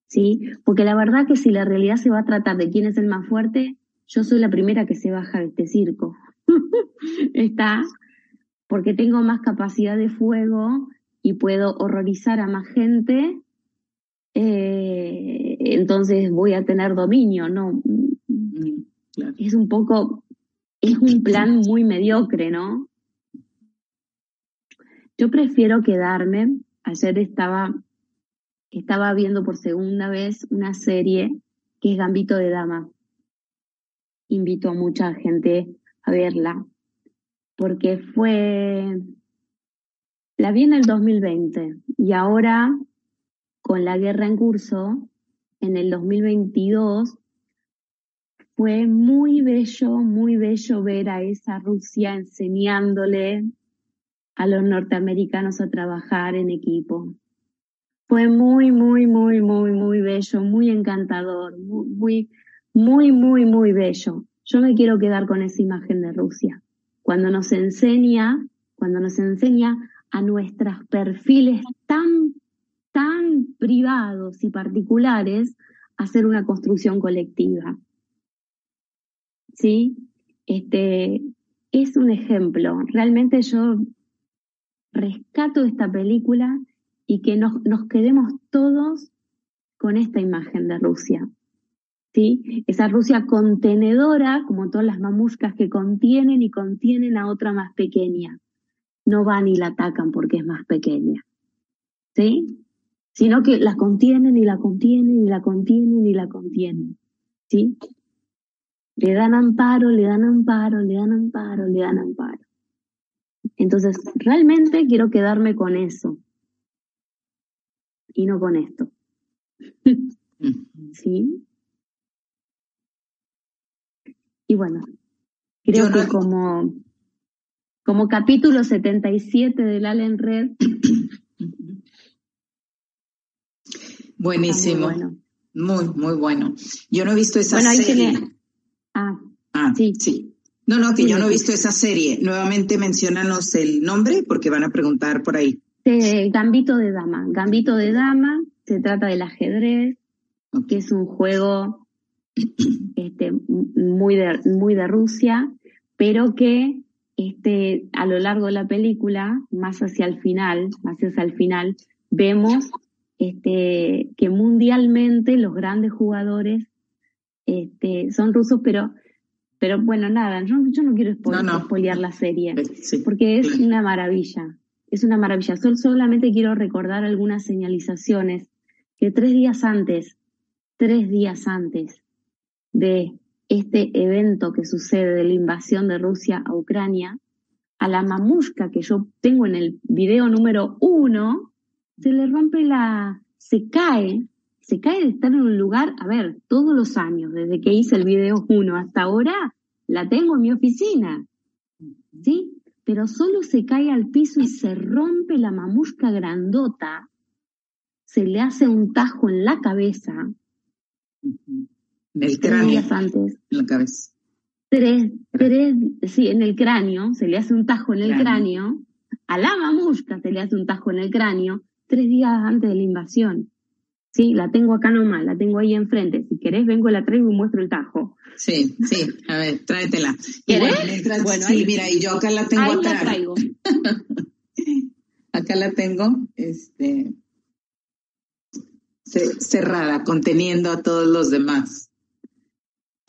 Sí, porque la verdad que si la realidad se va a tratar de quién es el más fuerte, yo soy la primera que se baja de este circo. Está porque tengo más capacidad de fuego y puedo horrorizar a más gente, eh, entonces voy a tener dominio, ¿no? Mm, es un poco, es un plan muy mediocre, ¿no? Yo prefiero quedarme, ayer estaba, estaba viendo por segunda vez una serie que es Gambito de Dama. Invito a mucha gente a verla, porque fue, la vi en el 2020 y ahora con la guerra en curso, en el 2022, fue muy bello, muy bello ver a esa Rusia enseñándole a los norteamericanos a trabajar en equipo. Fue muy, muy, muy, muy, muy bello, muy encantador, muy, muy, muy, muy bello. Yo me quiero quedar con esa imagen de Rusia. Cuando nos enseña, cuando nos enseña a nuestros perfiles tan, tan privados y particulares hacer una construcción colectiva. ¿Sí? Este, es un ejemplo. Realmente yo rescato esta película y que nos, nos quedemos todos con esta imagen de Rusia. ¿Sí? Esa Rusia contenedora, como todas las mamuscas que contienen y contienen a otra más pequeña. No van y la atacan porque es más pequeña. ¿Sí? Sino que la contienen y la contienen y la contienen y la contienen. ¿Sí? Le dan amparo, le dan amparo, le dan amparo, le dan amparo. Entonces, realmente quiero quedarme con eso y no con esto. ¿Sí? Y bueno, creo que como, como capítulo 77 del Allen Red. Buenísimo. Muy, muy, bueno. Yo no he visto esa serie. Ah, ah, sí. Sí. No, no, que yo no he visto esa serie. Nuevamente mencionanos el nombre porque van a preguntar por ahí. Gambito de Dama. Gambito de Dama, se trata del ajedrez, que es un juego este, muy, de, muy de Rusia, pero que este, a lo largo de la película, más hacia el final, más hacia el final, vemos este, que mundialmente los grandes jugadores este, son rusos, pero pero bueno, nada, yo, no quiero spoilear la serie, porque es una maravilla, es una maravilla. solamente quiero recordar algunas señalizaciones que tres días antes, tres días antes de este evento que sucede de la invasión de Rusia a Ucrania, a la mamushka que yo tengo en el video número uno, se le rompe la, se cae se cae de estar en un lugar, a ver, todos los años, desde que hice el video 1 hasta ahora, la tengo en mi oficina. ¿Sí? Pero solo se cae al piso y se rompe la mamusca grandota, se le hace un tajo en la cabeza. En el cráneo. antes. En la cabeza. Tres, tres, sí, en el cráneo, se le hace un tajo en el cráneo. A la mamusca se le hace un tajo en el cráneo tres días antes de la invasión. Sí, la tengo acá nomás, la tengo ahí enfrente. Si querés, vengo, la traigo y muestro el tajo. Sí, sí, a ver, tráetela. ¿Querés? Bueno, sí, mira, y yo acá la tengo ahí La traigo. acá la tengo, este, cerrada, conteniendo a todos los demás.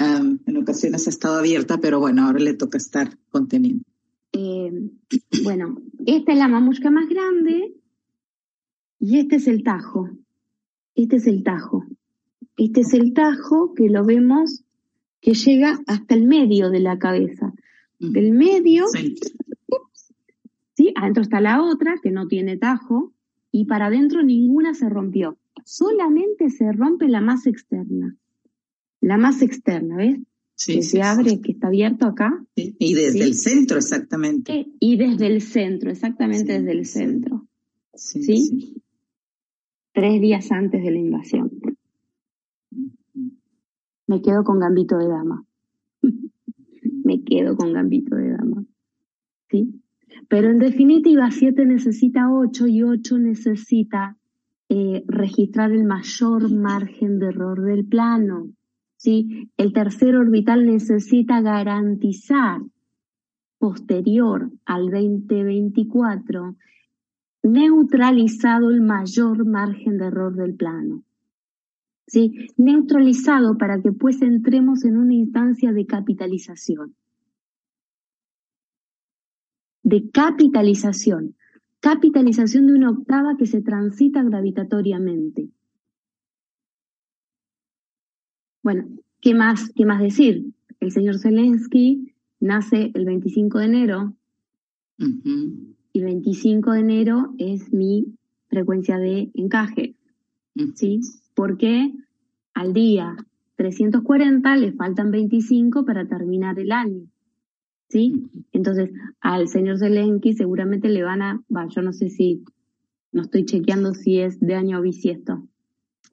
En ocasiones ha estado abierta, pero bueno, ahora le toca estar conteniendo. Eh, bueno, esta es la mamusca más grande y este es el tajo. Este es el tajo. Este es el tajo que lo vemos que llega hasta el medio de la cabeza. Mm. Del medio, sí. adentro está la otra que no tiene tajo y para adentro ninguna se rompió. Solamente se rompe la más externa. La más externa, ¿ves? Sí, que se abre, que está abierto acá. Y desde el centro, exactamente. Eh, y desde el centro, exactamente desde el centro. ¿Sí? tres días antes de la invasión. Me quedo con Gambito de Dama. Me quedo con Gambito de Dama. ¿Sí? Pero en definitiva, 7 necesita 8 y 8 necesita eh, registrar el mayor margen de error del plano. ¿Sí? El tercer orbital necesita garantizar posterior al 2024 neutralizado el mayor margen de error del plano. ¿Sí? Neutralizado para que pues entremos en una instancia de capitalización. De capitalización. Capitalización de una octava que se transita gravitatoriamente. Bueno, ¿qué más, qué más decir? El señor Zelensky nace el 25 de enero y 25 de enero es mi frecuencia de encaje. ¿Sí? Porque al día 340 le faltan 25 para terminar el año. ¿Sí? Entonces, al señor Zelensky seguramente le van a, yo no sé si, no estoy chequeando si es de año bisiesto.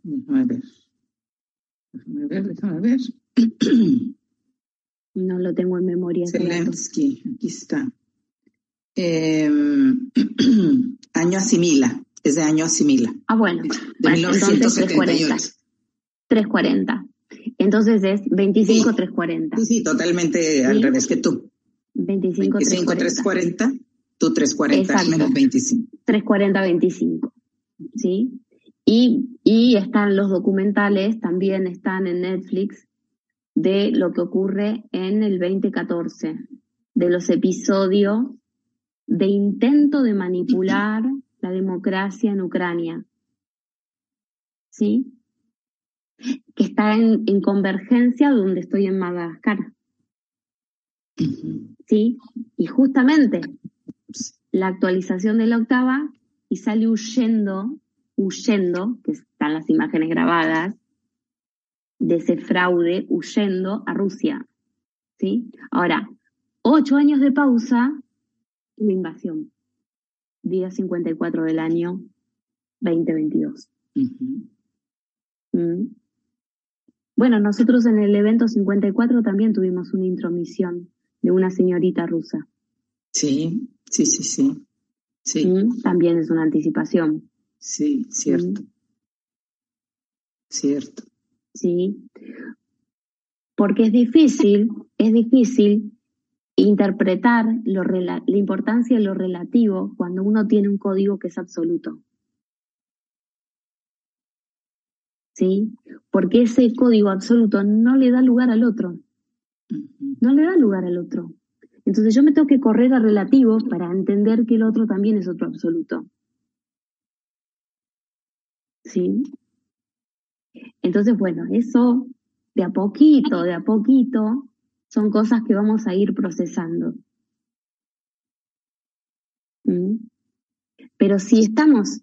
Déjame ver. Déjame ver, déjame ver. No lo tengo en memoria. Zelensky, aquí está. Em, año asimila, es de año asimila. Ah, bueno. De 1940. 340. Entonces es 25, 340. Sí, sí, totalmente al revés que tú. 25, 25 340. Tú 340 menos 25. 340, 25. ¿Sí? Y, y están los documentales, también están en Netflix, de lo que ocurre en el 2014, de los episodios de intento de manipular la democracia en Ucrania. ¿Sí? Que está en, convergencia donde estoy en Madagascar. ¿Sí? Y justamente la actualización de la octava y sale huyendo, huyendo, que están las imágenes grabadas, de ese fraude huyendo a Rusia. ¿Sí? Ahora, ocho años de pausa la invasión. Día 54 del año 2022. Mm. Bueno, nosotros en el evento 54 también tuvimos una intromisión de una señorita rusa. Sí, sí, sí, sí. sí. Mm, también es una anticipación. Sí, cierto. Mm. Cierto. Sí. Porque es difícil, es difícil interpretar la importancia de lo relativo cuando uno tiene un código que es absoluto. ¿Sí? Porque ese código absoluto no le da lugar al otro. No le da lugar al otro. Entonces yo me tengo que correr a relativo para entender que el otro también es otro absoluto. ¿Sí? Entonces, bueno, eso de a poquito, de a poquito, son cosas que vamos a ir procesando. ¿Mm? Pero si estamos,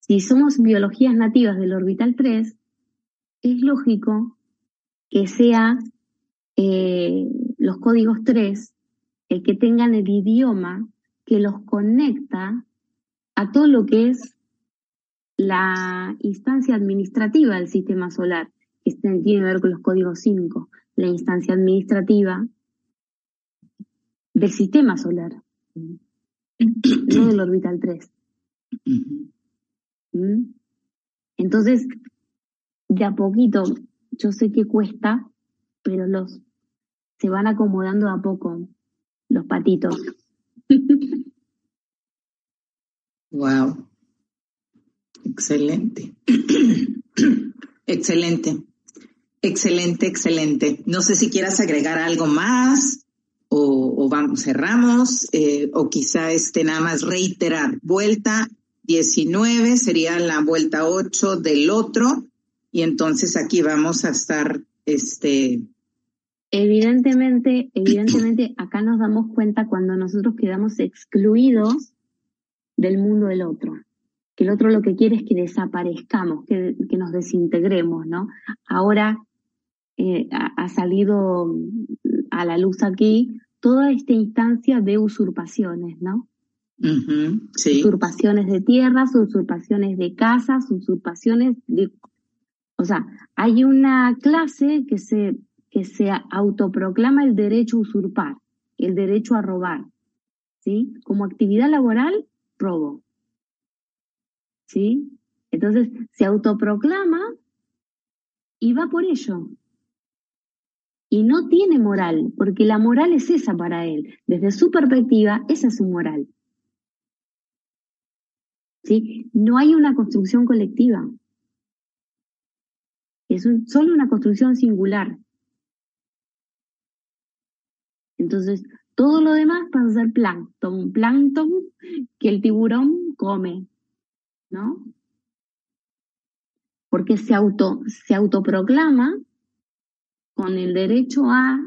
si somos biologías nativas del orbital 3, es lógico que sea eh, los códigos 3 el que tengan el idioma que los conecta a todo lo que es la instancia administrativa del sistema solar, que tiene que ver con los códigos 5 la instancia administrativa del sistema solar, no del orbital 3. ¿Mm? Entonces, de a poquito, yo sé que cuesta, pero los se van acomodando a poco los patitos. Wow. Excelente. Excelente. Excelente, excelente. No sé si quieras agregar algo más o, vamos, cerramos eh, o quizá este nada más reiterar. Vuelta 19 sería la vuelta 8 del otro y entonces aquí vamos a estar este Evidentemente, evidentemente acá nos damos cuenta cuando nosotros quedamos excluidos del mundo del otro que el otro lo que quiere es que desaparezcamos, que, que nos desintegremos, ¿no? Ahora eh, ha, salido a la luz aquí toda esta instancia de usurpaciones, ¿no? Usurpaciones de tierras, usurpaciones de casas, usurpaciones de... O sea, hay una clase que se, que se autoproclama el derecho a usurpar, el derecho a robar, ¿sí? Como actividad laboral, robo. ¿Sí? Entonces, se autoproclama y va por ello. y no tiene moral, porque la moral es esa para él. Desde su perspectiva, esa es su moral. ¿Sí? No hay una construcción colectiva. Es solo una construcción singular. Entonces, todo lo demás pasa a ser plancton, plancton que el tiburón come, ¿no? Porque se auto, se autoproclama con el derecho a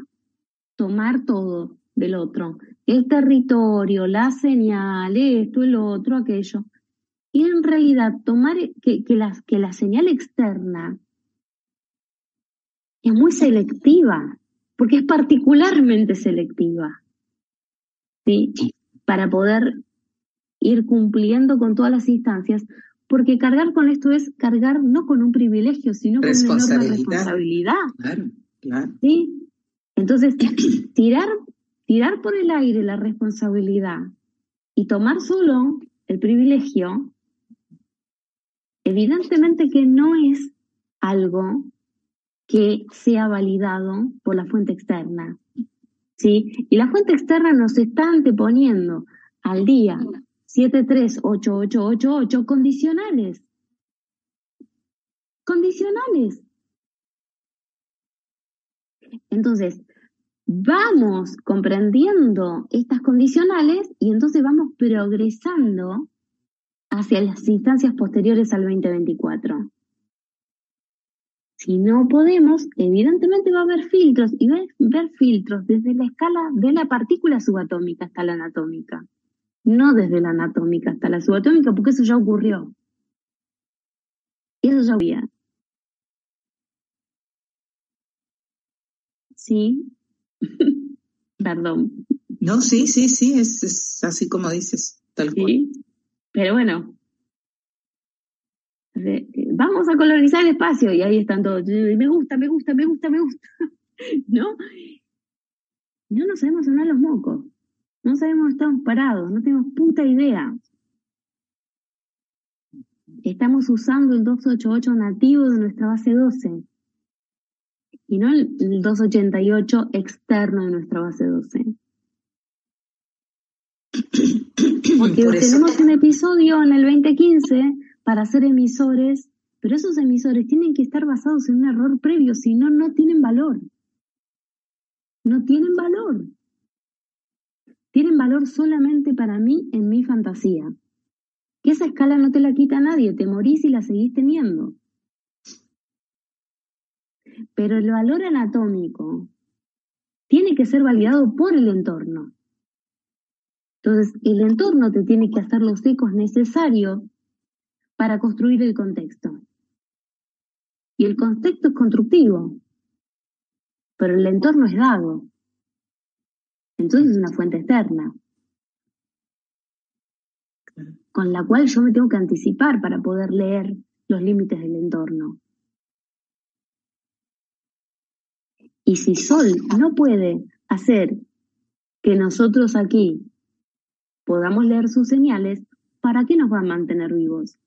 tomar todo del otro. El territorio, la señal, esto, el otro, aquello. Y en realidad tomar que, que, la, que la señal externa es muy selectiva, porque es particularmente selectiva. ¿Sí? Para poder ir cumpliendo con todas las instancias, porque cargar con esto es cargar no con un privilegio, sino con una enorme responsabilidad. Claro. ¿Sí? Entonces, tirar, tirar por el aire la responsabilidad y tomar solo el privilegio, evidentemente que no es algo que sea validado por la fuente externa. ¿Sí? Y la fuente externa nos está anteponiendo al día 738888 condicionales. Condicionales. Entonces, vamos comprendiendo estas condicionales y entonces vamos progresando hacia las instancias posteriores al 2024. Si no podemos, evidentemente va a haber filtros y va a haber filtros desde la escala de la partícula subatómica hasta la anatómica, no desde la anatómica hasta la subatómica, porque eso ya ocurrió. Eso ya ocurrió. Sí. Perdón. No, sí, sí, sí, es, así como dices, tal cual. Pero bueno, vamos a colorizar el espacio y ahí están todos. Me gusta, me gusta, me gusta, me gusta. ¿No? No nos sabemos sonar los mocos. No sabemos dónde estamos parados, no tenemos puta idea. Estamos usando el 288 nativo de nuestra base 12 y no el 288 externo de nuestra base 12. Porque tenemos un episodio en el 2015 para ser emisores, pero esos emisores tienen que estar basados en un error previo, si no, no tienen valor. No tienen valor. Tienen valor solamente para mí en mi fantasía. Que esa escala no te la quita nadie, te morís y la seguís teniendo. Pero el valor anatómico tiene que ser validado por el entorno. Entonces, el entorno te tiene que hacer los ecos necesarios para construir el contexto. Y el contexto es constructivo, pero el entorno es dado. Entonces es una fuente externa, con la cual yo me tengo que anticipar para poder leer los límites del entorno. Y si Sol no puede hacer que nosotros aquí podamos leer sus señales, ¿para qué nos va a mantener vivos?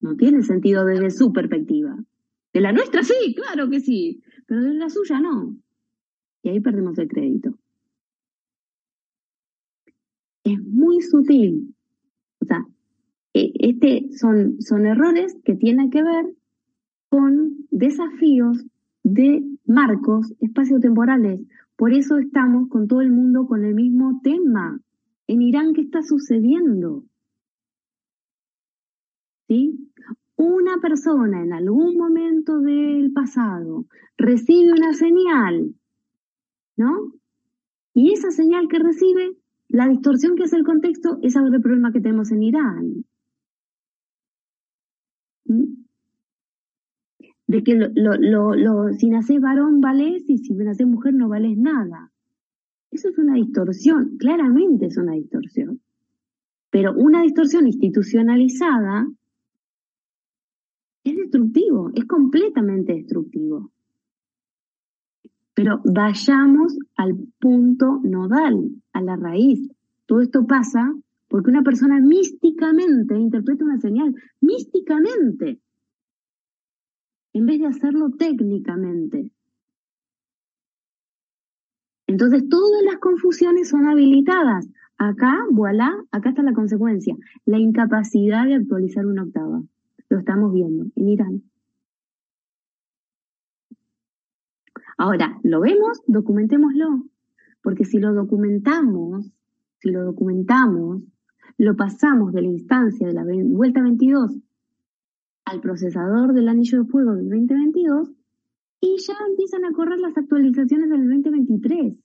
No tiene sentido desde su perspectiva. De la nuestra sí, claro que sí, pero de la suya no. Y ahí perdemos el crédito. Es muy sutil. O sea, e, este son, son errores que tienen que ver con desafíos de marcos espaciotemporales. Por eso estamos con todo el mundo con el mismo tema. En Irán, ¿qué está sucediendo? ¿Sí? Una persona en algún momento del pasado recibe una señal, ¿no? Y esa señal que recibe, la distorsión que hace el contexto, es ahora el problema que tenemos en Irán. ¿Mm? de que lo, lo, lo, si naces varón vales y si naces mujer no vales nada. Eso es una distorsión, claramente es una distorsión. Pero una distorsión institucionalizada es destructivo, es completamente destructivo. Pero vayamos al punto nodal, a la raíz. Todo esto pasa porque una persona místicamente interpreta una señal, místicamente en vez de hacerlo técnicamente. Entonces todas las confusiones son habilitadas. Acá, voilà, acá está la consecuencia. La incapacidad de actualizar una octava. Lo estamos viendo en Irán. Ahora, ¿lo vemos? Documentémoslo. Porque si lo documentamos, si lo documentamos, lo pasamos de la instancia de la vuelta 22 al procesador del anillo de fuego del 2022 y ya empiezan a correr las actualizaciones del 2023.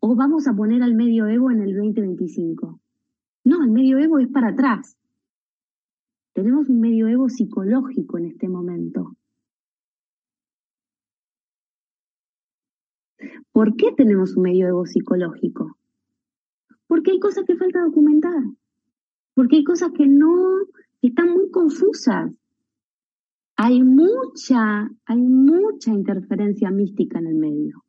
O vamos a poner al medioevo en el 2025. No, el medioevo es para atrás. Tenemos un medioevo psicológico en este momento. ¿Por qué tenemos un medioevo psicológico? Porque hay cosas que falta documentar. Porque hay cosas que no están muy confusas. Hay mucha, hay mucha interferencia mística en el medio.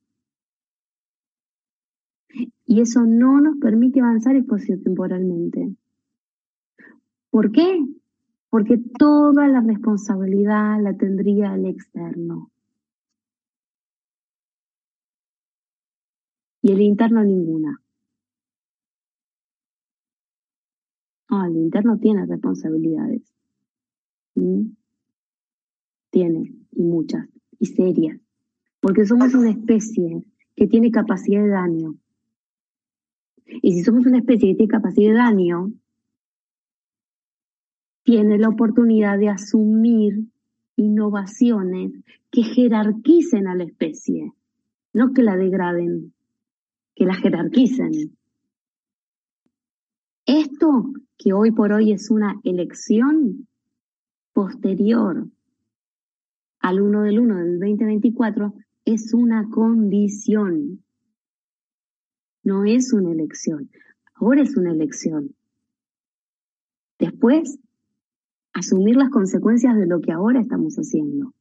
Y eso no nos permite avanzar temporalmente. ¿Por qué? Porque toda la responsabilidad la tendría el externo. Y el interno ninguna. Ah, el interno tiene responsabilidades. ¿Mm? Tiene, y muchas, y serias. Porque somos una especie que tiene capacidad de daño. Y si somos una especie que tiene capacidad de daño, tiene la oportunidad de asumir innovaciones que jerarquicen a la especie, no que la degraden, que la jerarquicen. Esto, que hoy por hoy es una elección posterior al 1 del 1 del 2024, es una condición. No es una elección. Ahora es una elección. Después, asumir las consecuencias de lo que ahora estamos haciendo.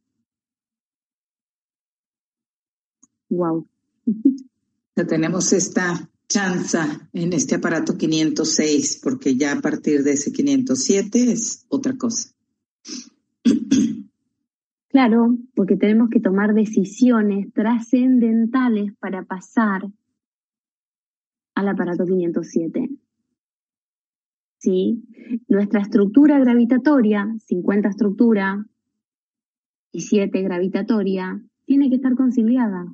Wow. Tenemos esta chanza en este aparato 506, porque ya a partir de ese 507 es otra cosa. Claro, porque tenemos que tomar decisiones trascendentales para pasar al aparato 507. ¿Sí? Nuestra estructura gravitatoria, 50 estructura y 7 gravitatoria, tiene que estar conciliada.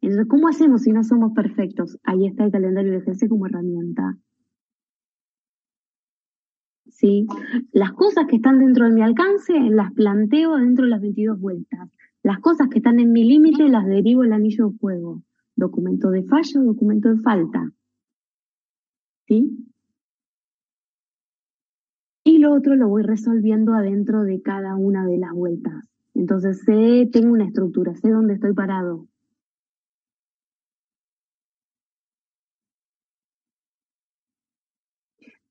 Entonces, ¿cómo hacemos si no somos perfectos? Ahí está el calendario de ejercicio como herramienta. ¿Sí? Las cosas que están dentro de mi alcance las planteo dentro de las 22 vueltas. Las cosas que están en mi límite las derivo el anillo de fuego. Documento de fallo, documento de falta. ¿Sí? Y lo otro lo voy resolviendo adentro de cada una de las vueltas. Entonces sé, tengo una estructura, sé dónde estoy parado,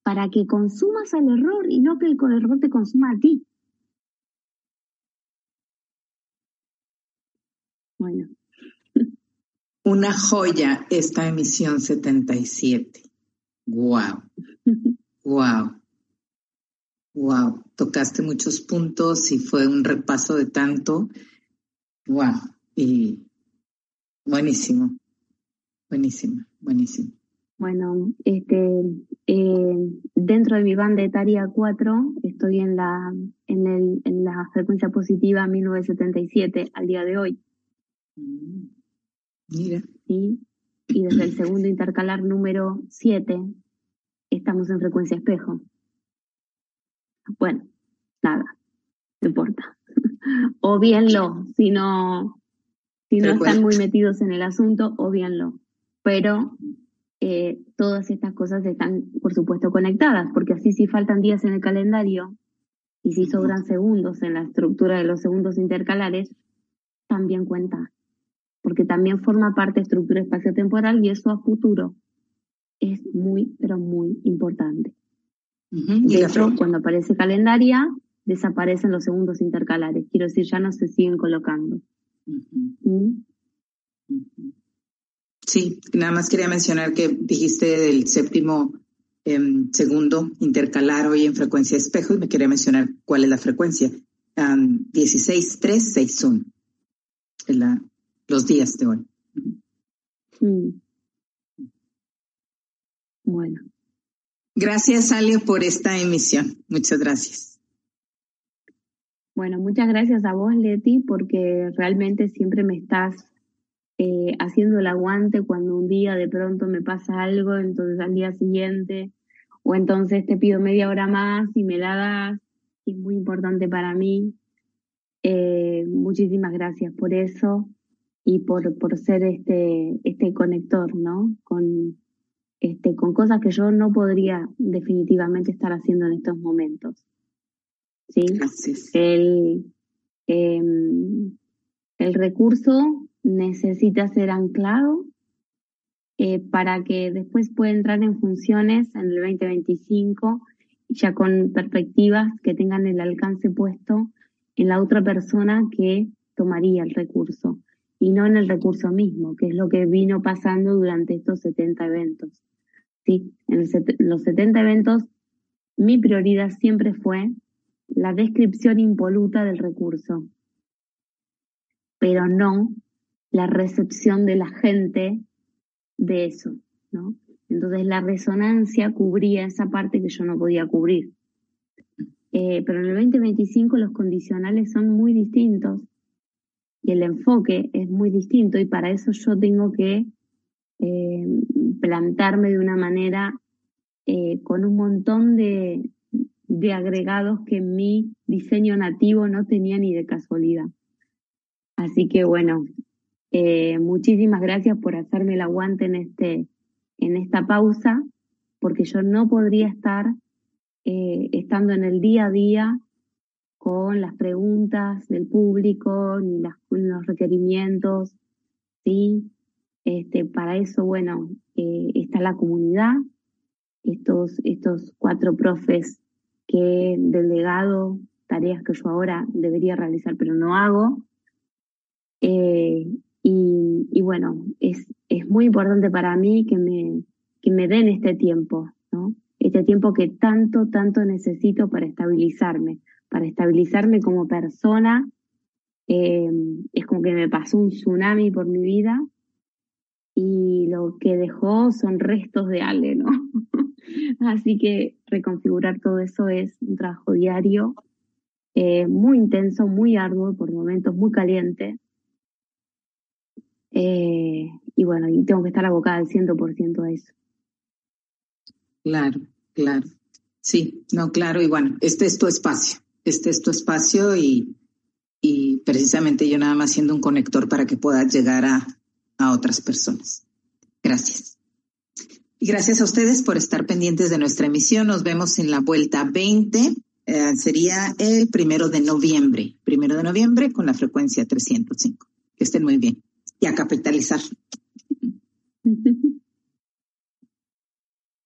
para que consumas el error y no que el error te consuma a ti. Bueno. Una joya esta emisión 77. Wow. Wow. Wow. Tocaste muchos puntos y fue un repaso de tanto. Wow. Y buenísimo. Buenísimo, buenísimo. Bueno, este, eh, dentro de mi banda etaria 4 estoy en la, en, el, en la frecuencia positiva 1977 al día de hoy. Mira. ¿Sí? Y desde el segundo intercalar número 7 estamos en frecuencia espejo. Bueno, nada, no importa. o lo, si no, si no están muy metidos en el asunto, obvienlo. Pero eh, todas estas cosas están, por supuesto, conectadas, porque así si faltan días en el calendario y si sobran segundos en la estructura de los segundos intercalares, también cuenta, porque también forma parte de estructura espacio-temporal y eso a futuro es muy, pero muy importante. De hecho, cuando aparece calendaria, desaparecen los segundos intercalares, quiero decir, ya no se siguen colocando. Sí, nada más quería mencionar que dijiste del séptimo em, segundo intercalar hoy en frecuencia espejo y me quería mencionar cuál es la frecuencia. Um, 16361. la, los días de hoy. Mm. Bueno. Gracias, Ale, por esta emisión. Muchas gracias. Bueno, muchas gracias a vos, Leti, porque realmente siempre me estás eh, haciendo el aguante cuando un día de pronto me pasa algo, entonces al día siguiente, o entonces te pido media hora más y me la das, es muy importante para mí. Eh, muchísimas gracias por eso y por, por ser este, este conector, ¿no? Con, este, con cosas que yo no podría definitivamente estar haciendo en estos momentos. ¿Sí? El, em, el recurso necesita ser anclado eh, para que después pueda entrar en funciones en el 2025 ya con perspectivas que tengan el alcance puesto en la otra persona que tomaría el recurso y no en el recurso mismo, que es lo que vino pasando durante estos 70 eventos. ¿Sí? En los 70 eventos, mi prioridad siempre fue la descripción impoluta del recurso, pero no la recepción de la gente de eso, ¿no? Entonces la resonancia cubría esa parte que yo no podía cubrir. Eh, pero en el 2025 los condicionales son muy distintos y el enfoque es muy distinto y para eso yo tengo que eh, plantarme de una manera eh, con un montón de, de agregados que mi diseño nativo no tenía ni de casualidad. Así que bueno, eh, muchísimas gracias por hacerme el aguante en este, en esta pausa, porque yo no podría estar estando en el día a día con las preguntas del público ni los requerimientos, ¿sí? Este, para eso, bueno, eh, está la comunidad, estos, estos cuatro profes que del legado, tareas que yo ahora debería realizar pero no hago. Eh, y, bueno, es, es muy importante para mí que me, que me den este tiempo, ¿no? Este tiempo que tanto, tanto necesito para estabilizarme, para estabilizarme como persona. Eh, es como que me pasó un tsunami por mi vida y lo que dejó son restos de Ale, ¿no? Así que reconfigurar todo eso es un trabajo diario, eh, muy intenso, muy arduo, por momentos muy caliente. Eh, y bueno, y tengo que estar abocada al 100% a eso. Claro, claro. Sí, no, claro, y bueno, este es tu espacio este es tu espacio y, y precisamente yo nada más siendo un conector para que puedas llegar a, a otras personas. Gracias. Y gracias a ustedes por estar pendientes de nuestra emisión. Nos vemos en la vuelta 20. Eh, sería el primero de noviembre. Primero de noviembre con la frecuencia 305. Que estén muy bien. Y a capitalizar.